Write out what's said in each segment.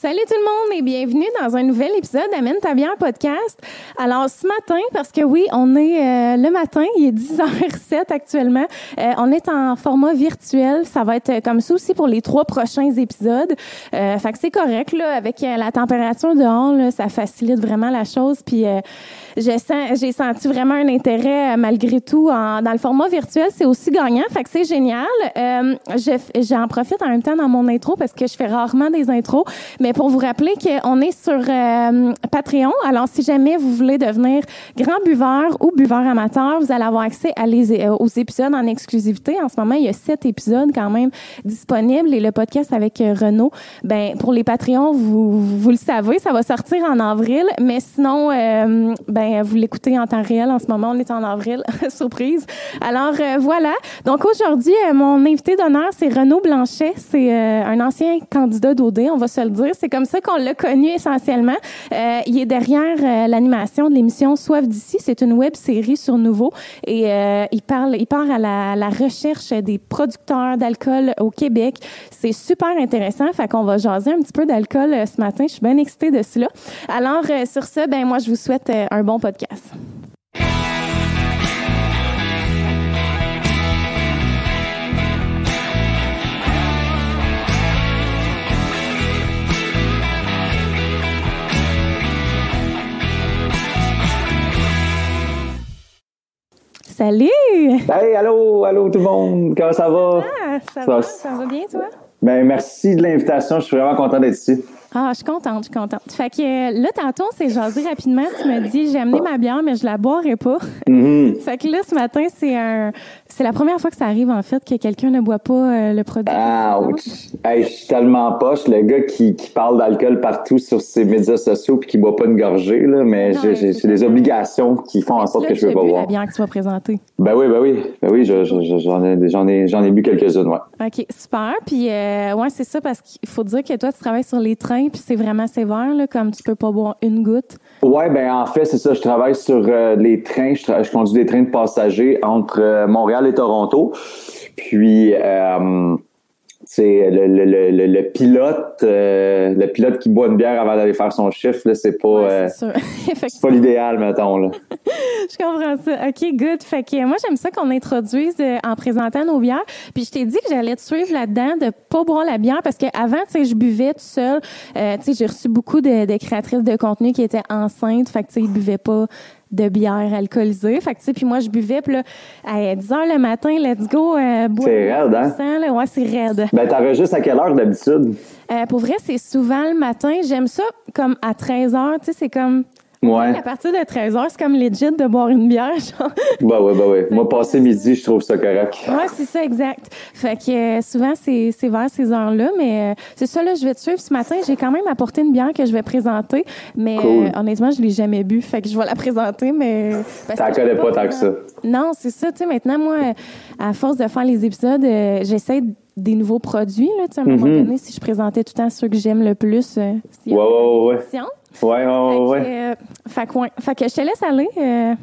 Salut tout le monde et bienvenue dans un nouvel épisode d'Amène ta bière podcast. Alors ce matin, parce que oui, on est euh, le matin, il est 10h07 actuellement, euh, on est en format virtuel. Ça va être comme ça aussi pour les trois prochains épisodes. Euh, fait que c'est correct, là, avec euh, la température dehors, là, ça facilite vraiment la chose. Puis j'ai senti vraiment un intérêt malgré tout en, dans le format virtuel. C'est aussi gagnant, fait que c'est génial. J'en profite en même temps dans mon intro parce que je fais rarement des intros, mais pour vous rappeler qu'on est sur euh, Patreon. Alors, si jamais vous voulez devenir grand buveur ou buveur amateur, vous allez avoir accès à les, euh, aux épisodes en exclusivité. En ce moment, il y a sept épisodes quand même disponibles et le podcast avec euh, Renaud. Ben, pour les Patreons, vous, vous le savez, ça va sortir en avril. Mais sinon, ben, vous l'écoutez en temps réel. En ce moment, on est en avril. Surprise. Alors, voilà. Donc, aujourd'hui, mon invité d'honneur, c'est Renaud Blanchet. C'est un ancien candidat d'OD, on va se le dire c'est comme ça qu'on l'a connu essentiellement. Euh, il est derrière euh, l'animation de l'émission Soif d'ici. C'est une web série sur Nouveau et euh, il parle, il part à la, la recherche des producteurs d'alcool au Québec. C'est super intéressant. Fait qu'on va jaser un petit peu d'alcool euh, ce matin. Je suis bien excitée de cela. Alors euh, sur ce, ben moi je vous souhaite euh, un bon podcast. Salut! Hey, allô, allô tout le monde, comment ça va? Ah, ça, va, ça va bien, toi? Ben, merci de l'invitation, je suis vraiment content d'être ici. Ah, je suis contente, je suis contente. Fait que euh, là, tantôt, on s'est jasé rapidement. Tu me dis, j'ai amené ma bière, mais je la boirai pas. Mhm. fait que là, ce matin, c'est un, c'est la première fois que ça arrive, en fait, que quelqu'un ne boit pas euh, le produit. Ouch! Hey, je suis tellement poche, le gars qui, qui parle d'alcool partout sur ses médias sociaux puis qui boit pas une gorgée, là, mais Non, j'ai- des obligations qui font en sorte Là, que je veux j'ai pas boire. la bière que tu vas présenter. Ben oui, ben oui, ben oui, je- je- je- j'en ai, j'en ai, j'en ai bu quelques-unes, ouais. OK, super. Puis, euh, ouais, c'est ça, parce qu'il faut dire que toi, tu travailles sur les trains, puis c'est vraiment sévère, là, comme tu peux pas boire une goutte. Ouais, ben en fait, c'est ça. Je travaille sur euh, les trains. Je, conduis des trains de passagers entre euh, Montréal et Toronto. Puis, euh, c'est le, le, le, le- pilote, euh, le pilote qui boit une bière avant d'aller faire son chiffre, là, c'est pas, Ouais, euh, c'est pas l'idéal, mettons là. Je comprends ça. OK, good. Fait que moi, j'aime ça qu'on introduise euh, en présentant nos bières. Puis je t'ai dit que j'allais te suivre là-dedans, de pas boire la bière, parce qu'avant, tu sais, je buvais tout seul. Tu sais, j'ai reçu beaucoup de, de créatrices de contenu qui étaient enceintes. Fait que, tu sais, ils buvaient pas de bière alcoolisée. Fait que, tu sais, puis moi, je buvais, puis là, à 10 heures le matin, let's go, euh, boire. C'est raide, hein? 100, là. Ouais, c'est raide. Ben t'enregistres à quelle heure d'habitude? Euh, pour vrai, c'est souvent le matin. J'aime ça comme à 13 heures, tu sais, c'est comme... Ouais. À partir de 13 heures, c'est comme legit de boire une bière, genre. Bah ouais, bah ouais. Moi, passé midi, je trouve ça correct. Ouais, c'est ça, exact. Fait que euh, souvent, c'est c'est vers ces heures-là, mais euh, c'est ça, là, je vais te suivre ce matin. J'ai quand même apporté une bière que je vais présenter, mais Cool. euh, honnêtement, je l'ai jamais bu, fait que je vais la présenter, mais... T'en connais pas tant que ça. Non, c'est ça, tu sais, maintenant, moi, à force de faire les épisodes, j'essaie des nouveaux produits, là, à un moment Mhm. donné, si je présentais tout le temps ceux que j'aime le plus, euh, Ouais, ouais, ouais, ouais. ouais, Fait que, euh, fait que, ouais. Fait que je te laisse aller. euh,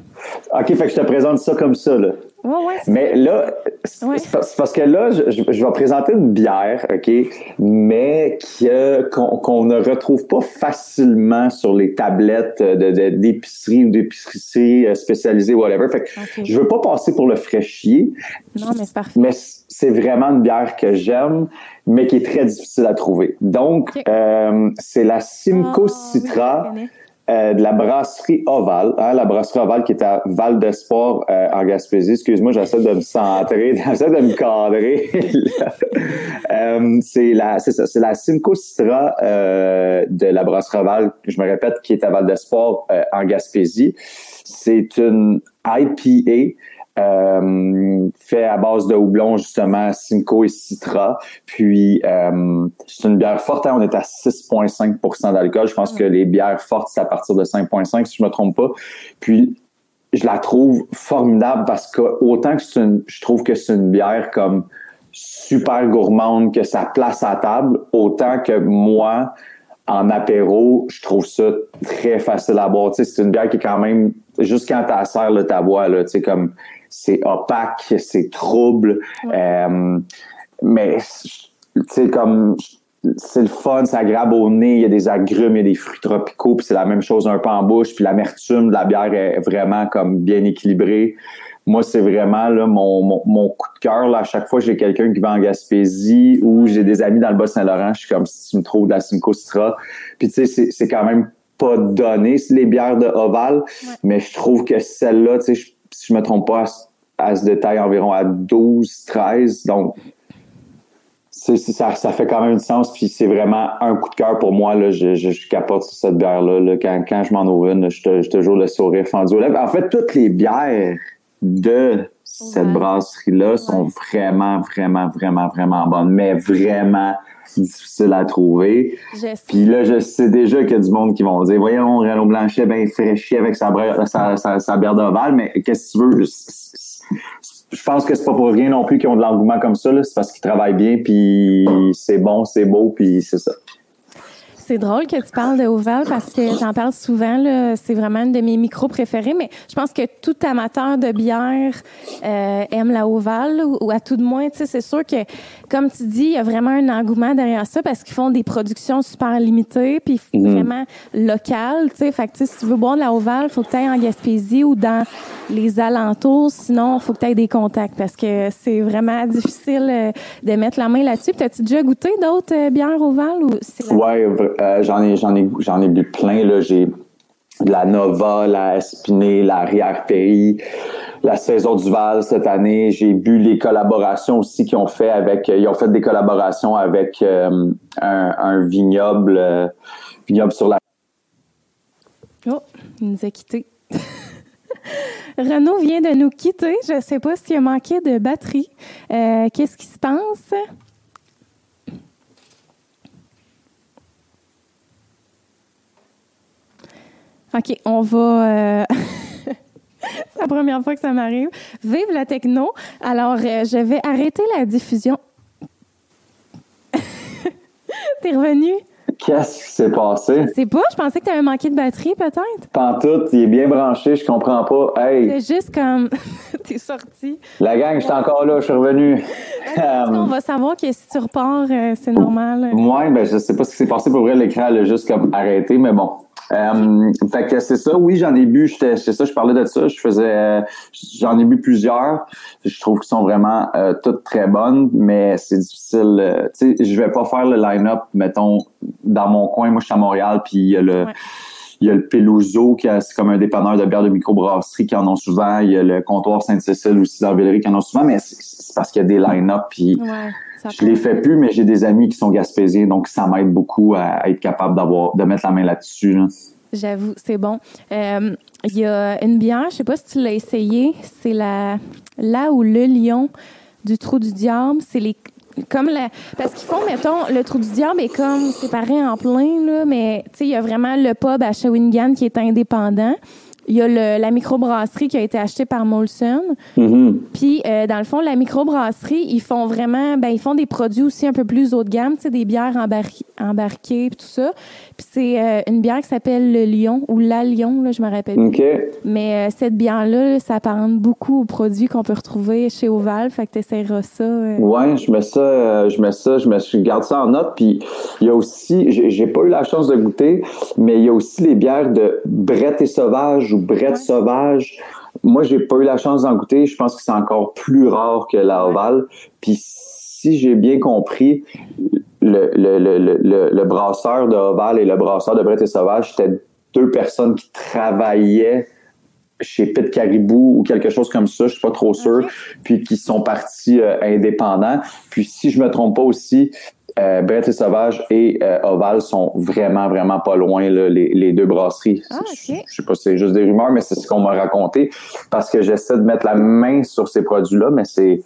OK, fait que je te présente ça comme ça, là. ouais, ouais, Mais là, c'est Ouais. parce que là, je, je- vais présenter une bière, OK, mais qu'on ne retrouve pas facilement sur les tablettes de- de- d'épicerie ou d'épicerie euh, spécialisée, whatever. Fait que Ok. je veux pas passer pour le fraîchier, Non, mais c'est parfait. mais c'est vraiment une bière que j'aime, mais qui est très difficile à trouver. Donc, euh, c'est la Simcoe Ah, Citra. Euh, de la brasserie Oval, hein, la brasserie Oval qui est à Val d'Espoir euh, en Gaspésie. Excuse-moi, j'essaie de me centrer, j'essaie de me cadrer. Euh, c'est la, c'est ça, c'est la Simcoe Citra de la brasserie Oval, je me répète, qui est à Val d'Espoir en Gaspésie. C'est une IPA. Euh, fait à base de houblon justement Simcoe et Citra. Puis euh, c'est une bière forte hein, on est à 6,5% d'alcool. Je pense que les bières fortes c'est à partir de 5,5 si je me trompe pas. Puis je la trouve formidable parce que autant que c'est une je trouve que c'est une bière comme super gourmande que ça place à table autant que moi en apéro, je trouve ça très facile à boire. Tu sais, c'est une bière qui est quand même, juste quand t'as serre, là, ta là, tu sais, comme, c'est opaque, c'est trouble. Euh, mais, tu sais, comme, c'est le fun, c'est agréable au nez, il y a des agrumes, il y a des fruits tropicaux, puis c'est la même chose un peu en bouche, puis l'amertume de la bière est vraiment comme bien équilibrée. Moi, c'est vraiment là, mon, mon, coup de cœur. Là, à chaque fois que j'ai quelqu'un qui va en Gaspésie ou j'ai des amis dans le Bas-Saint-Laurent, je suis comme si tu me trouves de la Simcoe Citra. Puis tu sais, c'est quand même pas donné, les bières de Oval, mais je trouve que celle-là, tu sais, si je me trompe pas, à, ce détail environ à 12, 13. Donc, ça, ça fait quand même du sens, puis c'est vraiment un coup de cœur pour moi. Là, je, je, capote sur cette bière-là. Quand, quand je m'en ouvre une, je te, toujours le sourire fendu aux lèvres. En fait, toutes les bières de cette brasserie-là sont vraiment, vraiment, vraiment, vraiment bonnes, mais vraiment difficiles à trouver. Puis là, je sais déjà qu'il y a du monde qui vont dire Voyons, Renaud Blanchet, ben fraîchi avec sa, sa, sa, bière d'Oval, mais qu'est-ce que tu veux? je pense que c'est pas pour rien non plus qu'ils ont de l'engouement comme ça. C'est parce qu'ils travaillent bien, puis c'est bon, c'est beau, puis c'est ça. C'est drôle que tu parles de Oval parce que j'en parle souvent. C'est vraiment une de mes micros préférés, mais je pense que tout amateur de bière euh, aime la Oval ou, à tout de moins. C'est sûr que, comme tu dis, il y a vraiment un engouement derrière ça parce qu'ils font des productions super limitées puis mhm. vraiment locales. Fait que si tu veux boire de la Oval, faut que tu ailles en Gaspésie ou dans les alentours. Sinon, faut que tu aies des contacts parce que c'est vraiment difficile euh, de mettre la main là-dessus. T'as-tu déjà goûté d'autres euh, bières Oval? Ou Ouais, euh, j'en ai, j'en ai, j'en ai bu plein. J'ai la Nova, la Espinée, la Rière-Pays, la Saison du Val cette année. J'ai bu les collaborations aussi qu'ils ont fait avec. Ils ont fait des collaborations avec euh, un, vignoble, euh, vignoble sur la. Oh, il nous a quittés. Renaud vient de nous quitter. Je ne sais pas s'il a manqué de batterie. Qu'est-ce qui se passe? OK, on va. Euh, c'est la première fois que ça m'arrive. Vive la techno. Alors, euh, je vais arrêter la diffusion. T'es revenu? Qu'est-ce qui s'est passé? C'est pas, je pensais que tu avais manqué de batterie, peut-être. Pantoute, il est bien branché, je comprends pas. Hey! C'est juste comme. T'es sorti. La gang, j'étais encore là, je suis revenu. on va savoir que si tu repars, euh, c'est normal. Moi, ben, je sais pas ce qui s'est passé pour vrai, l'écran a juste comme arrêté, mais bon. Euh, fait que c'est ça. Oui, j'en ai bu. C'est ça, je parlais de ça. Je faisais, j'en ai bu plusieurs. Je trouve qu'ils sont vraiment euh, toutes très bonnes, mais c'est difficile. Euh, tu sais, je vais pas faire le line-up, mettons, dans mon coin. Moi, je suis à Montréal, puis il y a le. Il y a le Peluso, qui c'est comme un dépanneur de bière de microbrasserie qui en ont souvent. Il y a le comptoir Sainte-Cécile aussi dans Villeray qui en ont souvent, mais c'est parce qu'il y a des line-up. Puis je les fais plus, mais j'ai des amis qui sont gaspésiens, donc ça m'aide beaucoup à, être capable d'avoir de mettre la main là-dessus. J'avoue, c'est bon. Euh, il y a une bière, je sais pas si tu l'as essayé, c'est la là où le lion du trou du diable, c'est les comme la, parce qu'ils font mettons le trou du diable est comme séparé en plein là mais tu sais il y a vraiment le pub à Shawinigan qui est indépendant il y a le, la microbrasserie qui a été achetée par Molson. Mm-hmm. Puis, euh, dans le fond, la microbrasserie, ils font vraiment, ben, ils font des produits aussi un peu plus haut de gamme, tu sais, des bières embarquées, tout ça. Puis c'est euh, une bière qui s'appelle le Lion ou la Lion, là, je me rappelle Mais euh, cette bière-là, ça apparente beaucoup aux produits qu'on peut retrouver chez Oval. Fait que tu essaieras ça. Ouais, je mets ça, je mets ça, je, mets, je garde ça en note. Puis il y a aussi, j'ai pas eu la chance de goûter, mais il y a aussi les bières de Brett et Sauvage ou Brett Sauvage. Moi, j'ai pas eu la chance d'en goûter. Je pense que c'est encore plus rare que la Oval. Puis si j'ai bien compris, le, le, le, le, brasseur de Oval et le brasseur de Brett et Sauvage, c'était deux personnes qui travaillaient chez Pit Caribou ou quelque chose comme ça, je suis pas trop sûr, puis qui sont partis euh, indépendants. Puis si je me trompe pas aussi, euh, Brett et Sauvage et euh, Oval sont vraiment, vraiment pas loin, là, les, les, deux brasseries. Ah, je, je, sais pas si c'est juste des rumeurs, mais c'est ce qu'on m'a raconté parce que j'essaie de mettre la main sur ces produits-là, mais c'est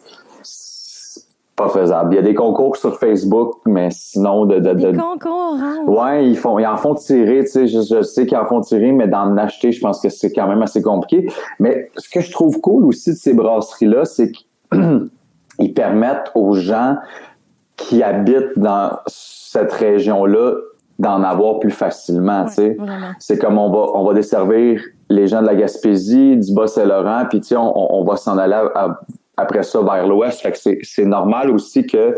pas faisable. Il y a des concours sur Facebook, mais sinon de, de, des concours. Hein? Ouais, ils font, ils en font tirer. Tu sais, je, sais qu'ils en font tirer, mais d'en acheter, je pense que c'est quand même assez compliqué. Mais ce que je trouve cool aussi de ces brasseries là, c'est qu'ils permettent aux gens qui habitent dans cette région-là d'en avoir plus facilement. tu sais, c'est comme on va, on va desservir les gens de la Gaspésie, du Bas-Saint-Laurent, puis on, on va s'en aller à après ça vers l'ouest. Fait que c'est normal aussi que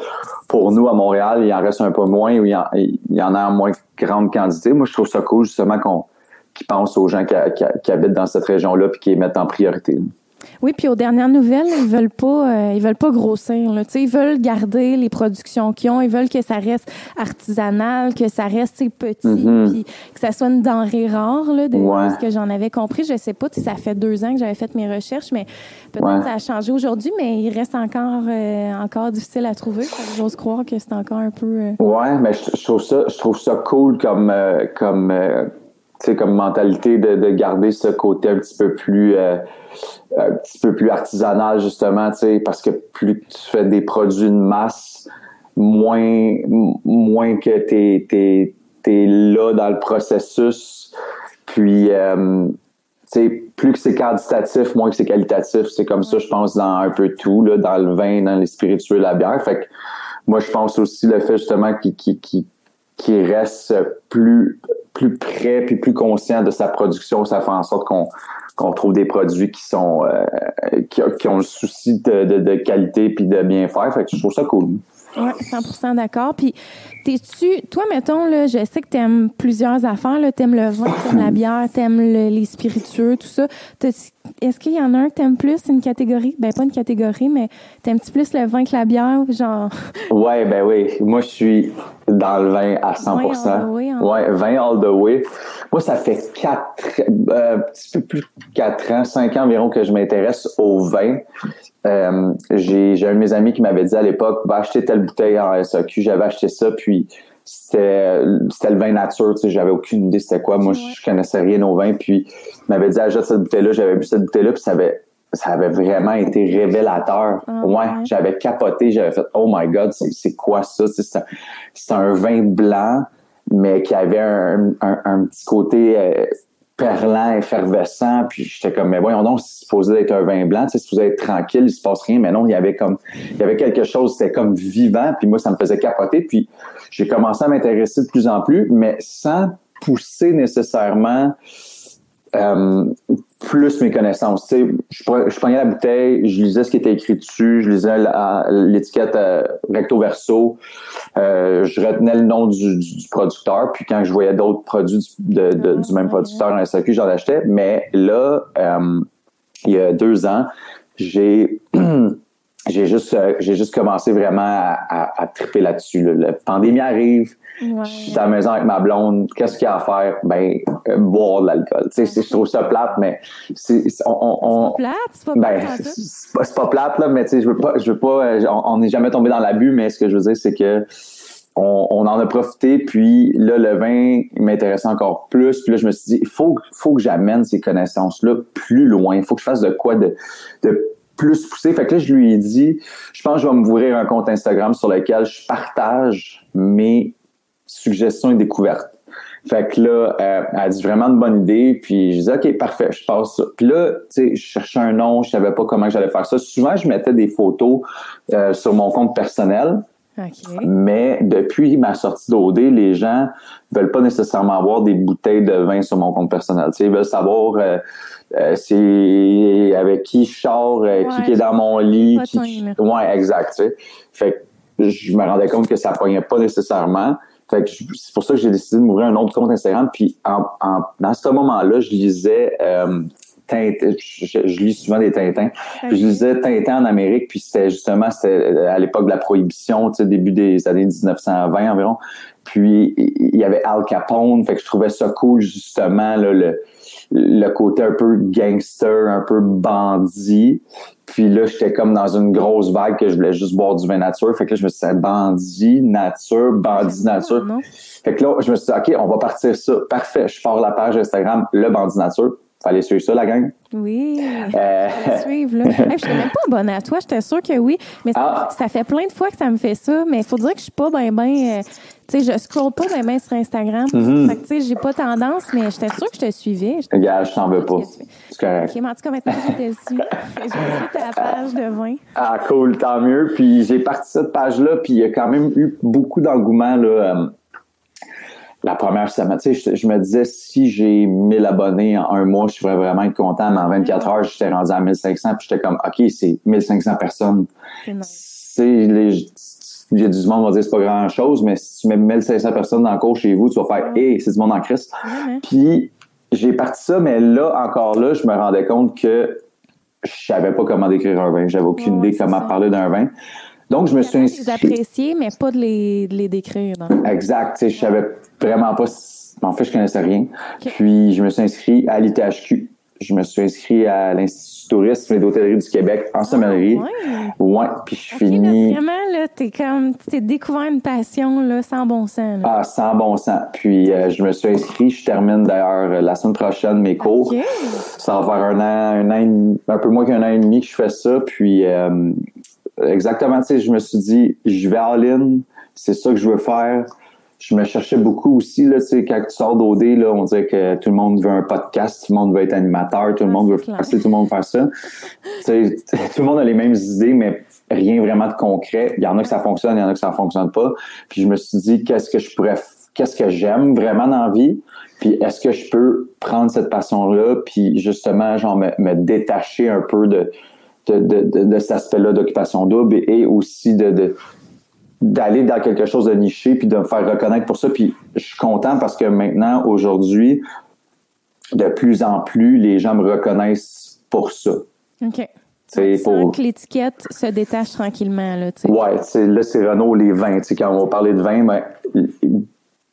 pour nous à Montréal, il en reste un peu moins ou il y en, il y en a en moins grande quantité. Moi, je trouve ça cool justement qu'on qui pense aux gens qui, qui, habitent dans cette région-là puis qui les mettent en priorité. Oui, puis aux dernières nouvelles, ils veulent pas, euh, ils veulent pas grossir. Là. Ils veulent garder les productions qu'ils ont. Ils veulent que ça reste artisanal, que ça reste petit, mm-hmm. puis que ça soit une denrée rare, là, de, ce que j'en avais compris. Je sais pas, ça fait deux ans que j'avais fait mes recherches, mais peut-être que ça a changé aujourd'hui, mais il reste encore, euh, encore difficile à trouver. J'ose croire que c'est encore un peu. Euh... Ouais, mais je, trouve ça, je trouve ça cool comme, euh, comme comme mentalité de, de, garder ce côté un petit peu plus euh, un petit peu plus artisanal justement, parce que plus tu fais des produits de masse, moins moins que t'es es, es, là dans le processus, puis euh, plus que c'est quantitatif, moins que c'est qualitatif. C'est comme ça, je pense, dans un peu tout, là, dans le vin, dans les spiritueux, la bière. Fait que moi, je pense aussi le fait justement qui qui, qui, qui reste plus plus près puis plus conscient de sa production, ça fait en sorte qu'on qu'on trouve des produits qui sont euh, qui, ont le souci de, de, qualité puis de bien faire. Fait que je trouve ça cool. Oui, 100% d'accord. Puis, t'es-tu, toi, mettons, là, je sais que t'aimes plusieurs affaires, là, t'aimes le vin, t'aimes la bière, t'aimes les spiritueux, tout ça. Est-ce qu'il y en a un que t'aimes plus, une catégorie? Ben, pas une catégorie, mais t'aimes-tu plus le vin que la bière, genre? Ouais, ben oui. Moi, je suis dans le vin à 100 way, Ouais, vin all the way. Moi, ça fait quatre, euh, un petit peu plus de quatre ans, cinq ans environ que je m'intéresse au vin. Euh, j'ai, un de mes amis qui m'avait dit à l'époque, va acheter telle bouteille en SAQ. J'avais acheté ça, puis c'était, c'était le vin nature, tu sais, j'avais aucune idée c'était quoi. Moi, je connaissais rien au vin, puis il m'avait dit, achète cette bouteille-là. J'avais bu cette bouteille-là, puis ça avait, ça avait vraiment été révélateur. Ah, ouais, j'avais capoté, j'avais fait, oh my god, c'est, quoi ça? C'est un, c'est un vin blanc, mais qui avait un, un, un petit côté euh, perlant, effervescent, puis j'étais comme, mais voyons donc, c'est supposé être un vin blanc, c'est supposé être tranquille, il se passe rien, mais non, il y avait comme, il y avait quelque chose, c'était comme vivant, puis moi, ça me faisait capoter, puis j'ai commencé à m'intéresser de plus en plus, mais sans pousser nécessairement euh, plus mes connaissances. Tu sais, je, je, prenais la bouteille, je lisais ce qui était écrit dessus, je lisais l'étiquette euh, recto verso, euh, je retenais le nom du, du, producteur, puis quand je voyais d'autres produits du, de, de, du même producteur en SAQ, j'en achetais. Mais là, euh, il y a deux ans, j'ai j'ai juste euh, j'ai juste commencé vraiment à, à, à triper là-dessus. La pandémie arrive, je suis à la maison avec ma blonde, qu'est-ce qu'il y a à faire? Ben, euh, boire de l'alcool. Tu sais, je trouve ça plate, mais c'est on, on, pas plate, c'est pas ben, c'est pas, plate là, mais tu sais, je veux pas, je veux pas, euh, on n'est jamais tombé dans l'abus, mais ce que je veux dire, c'est que on, on, en a profité, puis là, le vin m'intéressait encore plus. Puis là, je me suis dit, il faut, faut que j'amène ces connaissances-là plus loin. Il faut que je fasse de quoi de, de plus poussé. Fait que là, je lui ai dit, je pense que je vais m'ouvrir un compte Instagram sur lequel je partage mes suggestions et découvertes. Fait que là, euh, elle a dit vraiment de bonne idée. Puis je disais, OK, parfait, je passe ça. Puis là, tu sais, je cherchais un nom, je savais pas comment j'allais faire ça. Souvent, je mettais des photos euh, sur mon compte personnel. Mais depuis ma sortie d'OD, les gens veulent pas nécessairement avoir des bouteilles de vin sur mon compte personnel. Tu sais, ils veulent savoir euh, euh, c'est avec qui je sors, euh, qui est dans mon lit. Qui, ouais, exact. Tu sais. Fait que je me rendais compte que ça poignait pas nécessairement. Fait que c'est pour ça que j'ai décidé de m'ouvrir un autre compte Instagram. Puis en, en dans ce moment-là, je lisais euh, Tintin, je, lis souvent des Tintins. Puis je lisais Tintin en Amérique, puis c'était justement c'était à l'époque de la prohibition, tu sais, début des années 1920 environ. Puis il y avait Al Capone, fait que je trouvais ça cool justement là, le le côté un peu gangster, un peu bandit. Puis là, j'étais comme dans une grosse vague que je voulais juste boire du vin nature. Fait que là, je me suis dit, bandit, nature, bandit, nature. Fait que là, je me suis dit, OK, on va partir ça. Parfait. Je pars la page Instagram, le bandit nature. Fallait suivre ça, la gang. Oui. Euh... suivre, là. je suis même pas abonnée à toi. J'étais sûre que oui. Mais ça, ah. fait plein de fois que ça me fait ça. Mais il faut dire que je suis pas bien, bien. Euh, tu sais, je scroll pas bien, bien sur Instagram. Mm-hmm. Fait que, tu sais, j'ai pas tendance, mais j'étais sûre que je te suivais. Regarde, je t'en veux pas. C'est correct. OK, mais en tout cas, maintenant, j'étais dessus. j'ai vu ta page de vin. Ah, cool, tant mieux. Puis j'ai parti cette page-là, puis il y a quand même eu beaucoup d'engouement, là. Euh, la première semaine, tu sais, je, me disais, si j'ai 1000 abonnés en un mois, je pourrais vraiment être content, mais en 24 heures, j'étais rendu à 1500, puis j'étais comme, OK, c'est 1500 personnes. C'est les, il y a du monde qui va dire c'est pas grand chose, mais si tu mets 1500 personnes dans le cours chez vous, tu vas faire, hé, c'est du monde en Christ. Puis, j'ai parti ça, mais là, encore là, je me rendais compte que je savais pas comment décrire un vin. J'avais aucune idée comment parler d'un vin. Donc, je me suis inscrit. Les apprécier, mais pas de les, de les décrire. Exact. Je savais vraiment pas. En fait, je connaissais rien. Puis, je me suis inscrit à l'ITHQ. Je me suis inscrit à l'Institut tourisme et d'hôtellerie du Québec en sommellerie. Ouais. Puis je finis. vraiment, là, t'es comme, t'es découvert une passion, là, sans bon sens. Ah, sans bon sens. Puis euh, je me suis inscrit. Je termine d'ailleurs la semaine prochaine mes cours. Ça va faire un an, un an, un peu moins qu'un an et demi que je fais ça. Puis euh, exactement, tu sais, je me suis dit, je vais en ligne. C'est ça que je veux faire je me cherchais beaucoup aussi, là, tu sais, quand tu sors d'OD, là, on dirait que tout le monde veut un podcast, tout le monde veut être animateur, tout le monde veut faire ça, tout le monde veut faire ça. Tu tout le monde a les mêmes idées, mais rien vraiment de concret. Il y en a que ça fonctionne, il y en a que ça fonctionne pas. Puis je me suis dit, qu'est-ce que je pourrais, qu'est-ce que j'aime vraiment dans la vie? Puis est-ce que je peux prendre cette passion-là, puis justement, genre, me, me détacher un peu de, de, de, de, cet aspect-là d'occupation double et, aussi de, d'aller dans quelque chose de niché puis de me faire reconnaître pour ça. Puis je suis content parce que maintenant, aujourd'hui, de plus en plus, les gens me reconnaissent pour ça. OK. C'est pour que l'étiquette se détache tranquillement. Là, t'sais. ouais, là, c'est Renault les vins. Quand on va parler de vin, ben,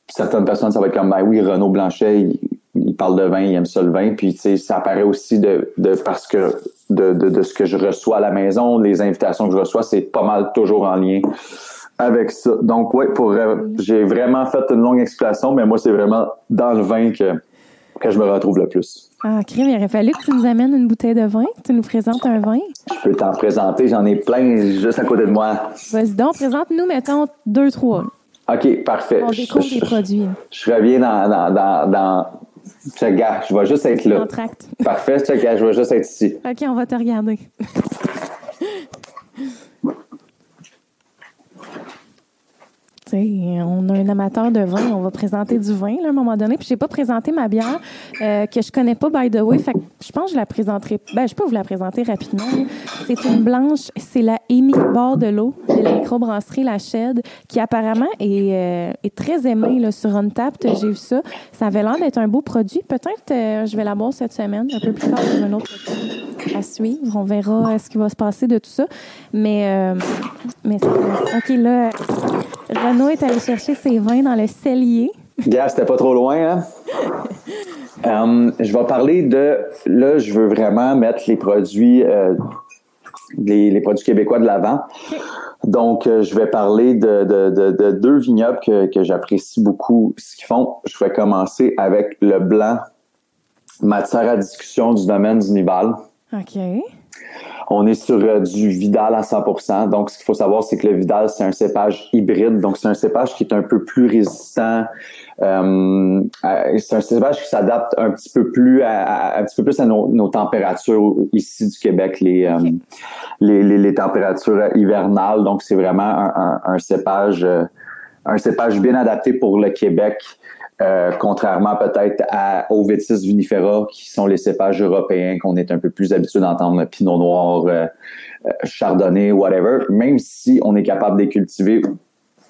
certaines personnes, ça va être comme, ben oui, Renault Blanchet, il, parle de vin, il aime ça le vin. Puis ça apparaît aussi de, de parce que de, de, de, ce que je reçois à la maison, les invitations que je reçois, c'est pas mal toujours en lien avec ça. Donc, oui, pour euh, j'ai vraiment fait une longue explication, mais moi, c'est vraiment dans le vin que, que je me retrouve le plus. Ah, crime, il aurait fallu que tu nous amènes une bouteille de vin, que tu nous présentes un vin. Je peux t'en présenter, j'en ai plein juste à côté de moi. Vas-y donc, présente-nous, mettons, deux, trois. OK, parfait. On découvre je, des produits. Je, reviens dans, dans, dans, dans gars, je vais juste être là. Parfait, check, je vais juste être ici. OK, on va te regarder. On a un amateur de vin, on va présenter du vin à un moment donné. Puis j'ai pas présenté ma bière euh, que je connais pas by the way. Fait je pense que je la présenterai. Ben je peux vous la présenter rapidement. C'est une blanche, c'est la Amy Bord de l'eau de la microbrasserie La Shed, qui apparemment est, euh, est très aimée là, sur Untapped. J'ai vu ça. Ça avait l'air d'être un beau produit. Peut-être euh, je vais la boire cette semaine, un peu plus tard sur un autre à suivre. On verra ce qui va se passer de tout ça. Mais mais ok là. Renaud est allé chercher ses vins dans le cellier. Gars, c'était pas trop loin, hein? Euh, je vais parler de. Là, je veux vraiment mettre les produits, euh, les, produits québécois de l'avant. Donc, euh, je vais parler de, deux vignobles que, que j'apprécie beaucoup ce qu'ils font. Je vais commencer avec le blanc matière à discussion du domaine du Nibal. OK. On est sur euh, du Vidal à 100%. Donc, ce qu'il faut savoir, c'est que le Vidal, c'est un cépage hybride. Donc, c'est un cépage qui est un peu plus résistant. Euh, c'est un cépage qui s'adapte un petit peu plus à, un petit peu plus à nos, températures ici du Québec, les, euh, les, les, températures hivernales. Donc, c'est vraiment un, un, cépage un cépage bien adapté pour le Québec. Euh, contrairement peut-être aux Vitis vinifera, qui sont les cépages européens qu'on est un peu plus habitué d'entendre, Pinot Noir, euh, euh, Chardonnay, whatever. Même si on est capable de les cultiver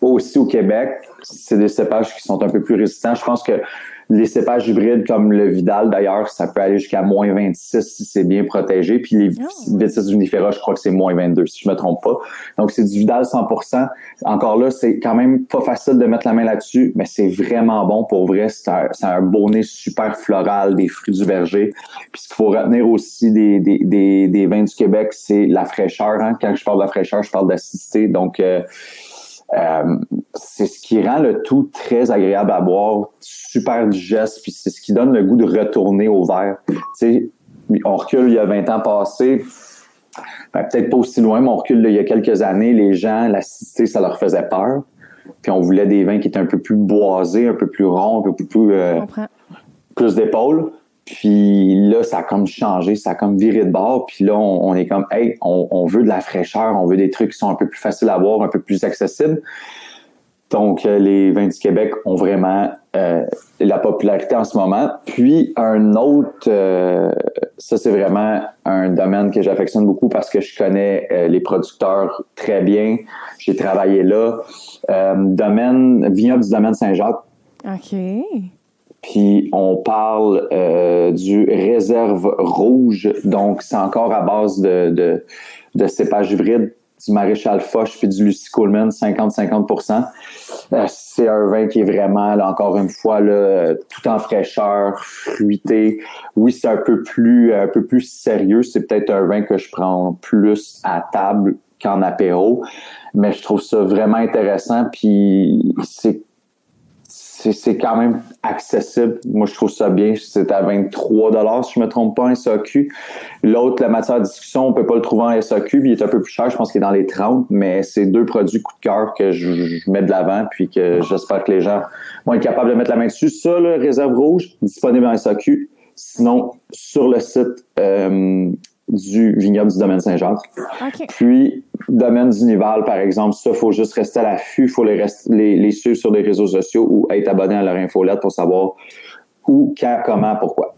aussi au Québec, c'est des cépages qui sont un peu plus résistants. Je pense que les cépages hybrides comme le Vidal, d'ailleurs, ça peut aller jusqu'à moins 26 si c'est bien protégé. Puis les oh. Vitis vinifera, je crois que c'est moins 22, si je me trompe pas. Donc, c'est du Vidal 100%. Encore là, c'est quand même pas facile de mettre la main là-dessus, mais c'est vraiment bon pour vrai. C'est un, un bonnet super floral, des fruits du verger. Puis ce qu'il faut retenir aussi des, des, des, des vins du Québec, c'est la fraîcheur. Hein. Quand je parle de la fraîcheur, je parle d'acidité. Donc, euh, euh, c'est ce qui rend le tout très agréable à boire, super digeste, puis c'est ce qui donne le goût de retourner au verre. Tu sais, on recule il y a 20 ans passés, ben, peut-être pas aussi loin, mais on recule il y a quelques années, les gens, l'acidité, ça leur faisait peur. Puis on voulait des vins qui étaient un peu plus boisés, un peu plus ronds, un peu plus, euh, plus d'épaules. Puis là, ça a comme changé, ça a comme viré de bord. Puis là, on, est comme, hey, on, veut de la fraîcheur, on veut des trucs qui sont un peu plus faciles à boire, un peu plus accessibles. Donc, euh, les vins du Québec ont vraiment euh, la popularité en ce moment. Puis un autre, euh, ça c'est vraiment un domaine que j'affectionne beaucoup parce que je connais les producteurs très bien. J'ai travaillé là. domaine, vignoble du domaine Saint-Jacques. OK. Puis on parle du réserve rouge, donc c'est encore à base de, de, de du maréchal Foch puis du Lucie Coleman, 50-50% euh, C'est un vin qui est vraiment, encore une fois, tout en fraîcheur, fruité. Oui, c'est un peu plus un peu plus sérieux. C'est peut-être un vin que je prends plus à table qu'en apéro. Mais je trouve ça vraiment intéressant. Puis c'est c'est quand même accessible. Moi, je trouve ça bien. C'est à 23 dollars, si je me trompe pas, en SAQ. L'autre, la matière de discussion, on peut pas le trouver en SAQ, il est un peu plus cher. Je pense qu'il est dans les 30, mais c'est deux produits coup de cœur que je, mets de l'avant, puis que j'espère que les gens vont être capables de mettre la main dessus. Ça, le réserve rouge, disponible en SAQ. Sinon, sur le site euh, du vignoble du domaine Saint-Jacques. Puis, domaine du Nival, par exemple, ça, faut juste rester à l'affût, il faut les, les, les, suivre sur les réseaux sociaux ou être abonné à leur infolette pour savoir où, quand, comment, pourquoi.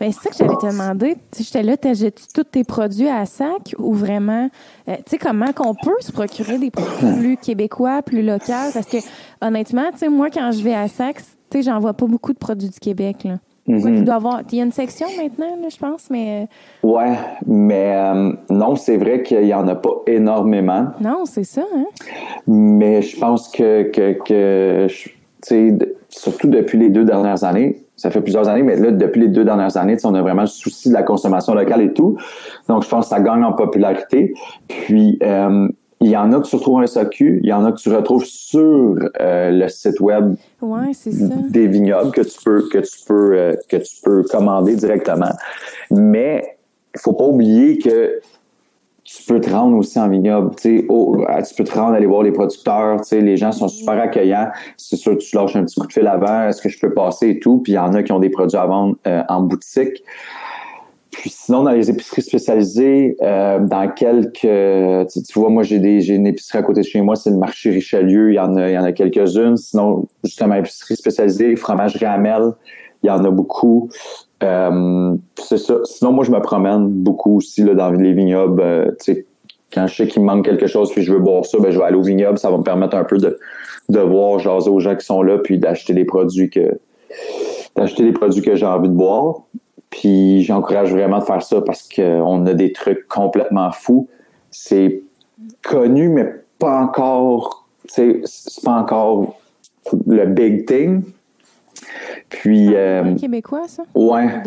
Bien, c'est ça que j'allais te demander. Tu j'étais là, t'achètes tous tes produits à sac ou vraiment, euh, tu sais, comment qu'on peut se procurer des produits plus québécois, plus locaux? Parce que, honnêtement, tu sais, moi, quand je vais à sac, tu sais, j'en vois pas beaucoup de produits du Québec, là. Mhm. il, doit avoir, il y a une section maintenant, je pense, mais. Euh, ouais, mais euh, non, c'est vrai qu'il n'y en a pas énormément. Non, c'est ça, hein? Mais je pense que, que, que surtout depuis les deux dernières années, ça fait plusieurs années, mais là, depuis les deux dernières années, on a vraiment le souci de la consommation locale et tout. Donc, je pense que ça gagne en popularité. Puis, euh, il y en a que tu retrouves en SAQ, il y en a que tu retrouves sur euh, le site web des vignobles que tu peux que tu peux euh, que tu peux commander directement. Mais il faut pas oublier que tu peux te rendre aussi en vignoble, tu peux te rendre aller voir les producteurs, les gens sont super accueillants. C'est sûr, tu lâches un petit coup de fil avant, est-ce que je peux passer et tout? Puis il y en a qui ont des produits à vendre euh, en boutique. Puis sinon, dans les épiceries spécialisées, euh, dans quelques... Tu, vois, moi, j'ai des j'ai une épicerie à côté de chez moi, c'est le marché Richelieu, il y en a, il y en a quelques-unes. Sinon, justement, épicerie spécialisée, fromage Ramel, il y en a beaucoup. Euh, c'est ça. Sinon, moi, je me promène beaucoup aussi là, dans les vignobles. Euh, quand je sais qu'il me manque quelque chose puis je veux boire ça, ben, je vais aller au vignoble. Ça va me permettre un peu de, de voir, jaser aux gens qui sont là, puis d'acheter les produits que d'acheter les produits que j'ai envie de boire. Puis j'encourage vraiment de faire ça parce qu'on a des trucs complètement fous. C'est connu, mais pas encore, c'est pas encore le big thing. Puis. des euh, vins québécois, ça? Ouais.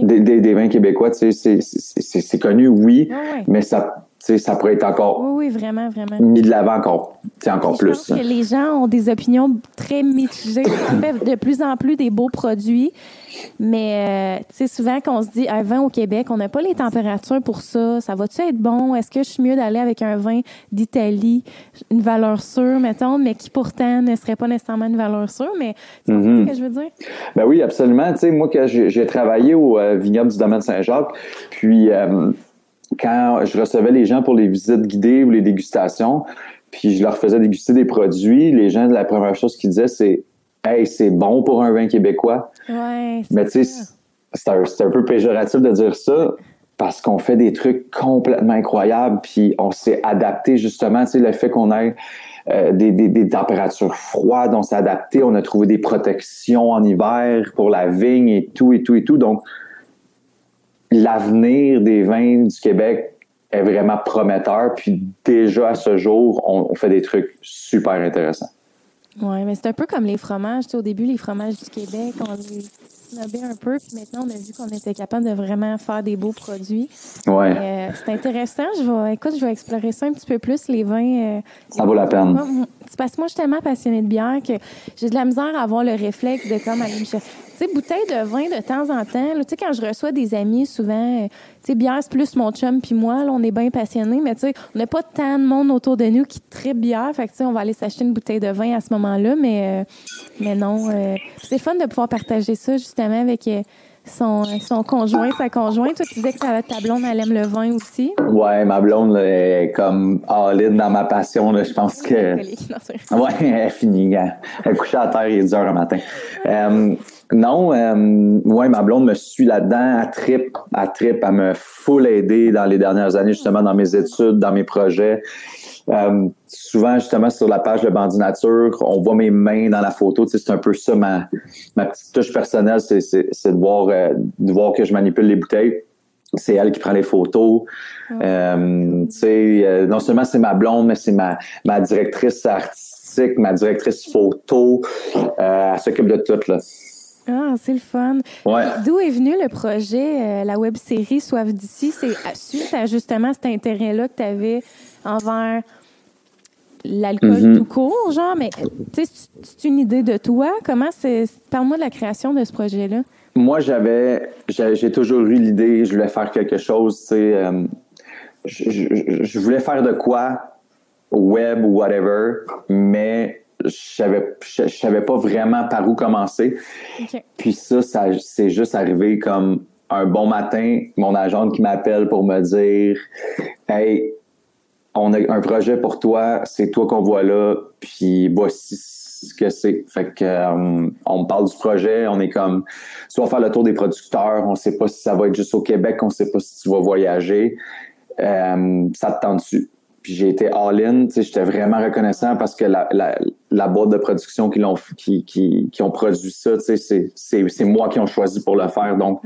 des, des, vins québécois, tu sais, c'est connu, oui, mais ça ça pourrait être encore oui, oui, vraiment, vraiment. mis de l'avant encore, encore plus. Je pense que les gens ont des opinions très mitigées. On fait de plus en plus des beaux produits, mais euh, souvent quand on se dit un vin au Québec, on n'a pas les températures pour ça. Ça va-tu être bon? Est-ce que je suis mieux d'aller avec un vin d'Italie, une valeur sûre, mettons, mais qui pourtant ne serait pas nécessairement une valeur sûre? Mais tu comprends ce que je veux dire? Ben oui, absolument. Tu sais, moi, j'ai travaillé au euh, vignoble du domaine Saint-Jacques, puis... Euh, quand je recevais les gens pour les visites guidées ou les dégustations, puis je leur faisais déguster des produits, les gens, la première chose qu'ils disaient, c'est Hey, c'est bon pour un vin québécois. Ouais, Mais tu sais, c'est un, peu péjoratif de dire ça parce qu'on fait des trucs complètement incroyables, puis on s'est adapté justement, tu sais, le fait qu'on ait euh, des, des, des, températures froides, on s'est adapté, on a trouvé des protections en hiver pour la vigne et tout, et tout, et tout. Donc, l'avenir des vins du Québec est vraiment prometteur. Puis déjà à ce jour, on, fait des trucs super intéressants. Oui, mais c'est un peu comme les fromages. au début, les fromages du Québec, on les un peu, puis maintenant, on a vu qu'on était capable de vraiment faire des beaux produits. Ouais. Euh, c'est intéressant. Je vais, écoute, je vais explorer ça un petit peu plus, les vins. Euh, ça vaut la peine. parce que moi, je suis tellement passionnée de bière que j'ai de la misère à avoir le réflexe de comme aller me chercher tu sais, bouteille de vin de temps en temps. Tu sais, quand je reçois des amis, souvent, sais, bière, plus mon chum puis moi. Là, on est bien passionnés, mais tu sais, on n'a pas tant de monde autour de nous qui tripe bière. Fait que, tu sais, on va aller s'acheter une bouteille de vin à ce moment-là, mais, euh, mais non. Euh, c'est fun de pouvoir partager ça, justement, avec son, son conjoint, sa conjointe. Toi, tu disais que ta, ta blonde, elle aime le vin aussi. Ouais, ma blonde là, est comme all-in dans ma passion. Là. Je pense que. Ouais, elle est finie. Elle est couchée à terre, il est 10 heures le matin. Euh, non, euh, ouais, ma blonde me suit là-dedans. Elle trip, elle trip, elle me full aider dans les dernières années, justement, dans mes études, dans mes projets. Euh, souvent, justement, sur la page de Bandit Nature, on voit mes mains dans la photo. Tu sais, c'est un peu ça, ma, ma petite touche personnelle, c'est, c'est, c'est de, voir, euh, de voir que je manipule les bouteilles. C'est elle qui prend les photos. Euh, tu sais, non seulement c'est ma blonde, mais c'est ma, ma directrice artistique, ma directrice photo. Elle s'occupe de tout, là. Ah, c'est le fun. Ouais. D'où est venu le projet, euh, la web série Soif d'ici? C'est à- suite à justement cet intérêt-là que tu avais envers l'alcool Mhm. tout court, genre, mais tu sais, c'est- une idée de toi? Comment c'est. Parle-moi de la création de ce projet-là. Moi, j'avais, j'ai toujours eu l'idée, je voulais faire quelque chose, tu sais, euh, je, je- je voulais faire de quoi, web ou whatever, mais je savais, je, je savais pas vraiment par où commencer. Puis ça, ça c'est juste arrivé comme un bon matin, mon agente qui m'appelle pour me dire, hey, on a un projet pour toi, c'est toi qu'on voit là, puis voici ce que c'est. Fait que euh, on me parle du projet, on est comme soit faire le tour des producteurs, on sait pas si ça va être juste au Québec, on sait pas si tu vas voyager. Euh, ça te tente dessus. Puis j'ai été all-in, tu sais, j'étais vraiment reconnaissant parce que la, la, la boîte de production qui l'ont qui, qui, qui ont produit ça, tu sais, c'est, moi qui ont choisi pour le faire. Donc,